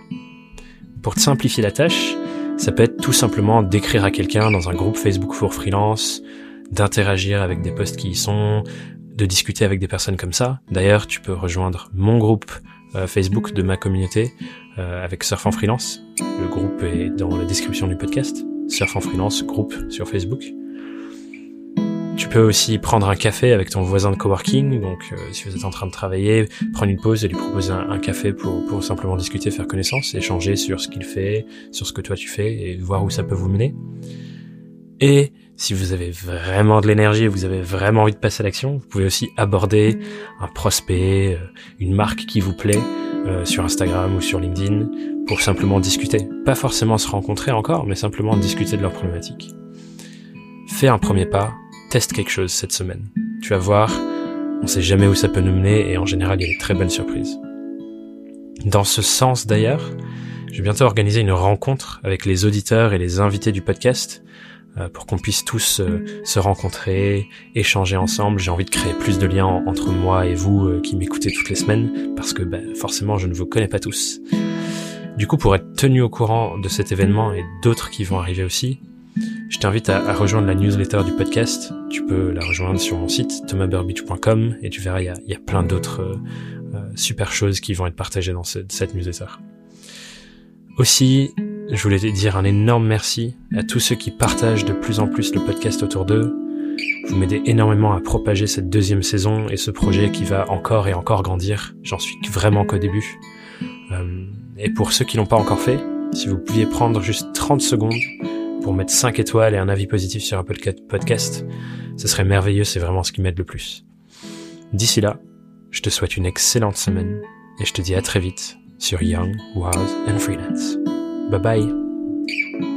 Pour te simplifier la tâche, ça peut être tout simplement d'écrire à quelqu'un dans un groupe Facebook for freelance, d'interagir avec des posts qui y sont, de discuter avec des personnes comme ça. D'ailleurs, tu peux rejoindre mon groupe euh, Facebook de ma communauté euh, avec Surf en freelance. Le groupe est dans la description du podcast. Surf en freelance groupe sur Facebook. Tu peux aussi prendre un café avec ton voisin de coworking. Donc, euh, si vous êtes en train de travailler, prendre une pause et lui proposer un, café pour, pour simplement discuter, faire connaissance, échanger sur ce qu'il fait, sur ce que toi tu fais et voir où ça peut vous mener. Et si vous avez vraiment de l'énergie et vous avez vraiment envie de passer à l'action, vous pouvez aussi aborder un prospect, euh, une marque qui vous plaît euh, sur Instagram ou sur LinkedIn pour simplement discuter. Pas forcément se rencontrer encore, mais simplement discuter de leurs problématiques. Fais un premier pas, teste quelque chose cette semaine. Tu vas voir, on sait jamais où ça peut nous mener et en général il y a des très belles surprises. Dans ce sens d'ailleurs, je vais bientôt organiser une rencontre avec les auditeurs et les invités du podcast euh, pour qu'on puisse tous euh, se rencontrer, échanger ensemble. J'ai envie de créer plus de liens entre moi et vous euh, qui m'écoutez toutes les semaines, parce que bah, forcément je ne vous connais pas tous. Du coup, pour être tenu au courant de cet événement et d'autres qui vont arriver aussi, je t'invite à, rejoindre la newsletter du podcast. Tu peux la rejoindre sur mon site thomasburbidge.com et tu verras, il y a, plein d'autres super choses qui vont être partagées dans cette newsletter. Aussi, je voulais dire un énorme merci à tous ceux qui partagent de plus en plus le podcast autour d'eux. Vous m'aidez énormément à propager cette deuxième saison et ce projet qui va encore et encore grandir. J'en suis vraiment qu'au début. Euh, et pour ceux qui l'ont pas encore fait, si vous pouviez prendre juste 30 secondes pour mettre 5 étoiles et un avis positif sur un Podcast, ce serait merveilleux, c'est vraiment ce qui m'aide le plus. D'ici là, je te souhaite une excellente semaine et je te dis à très vite sur Young, Wild and Freelance. Bye bye.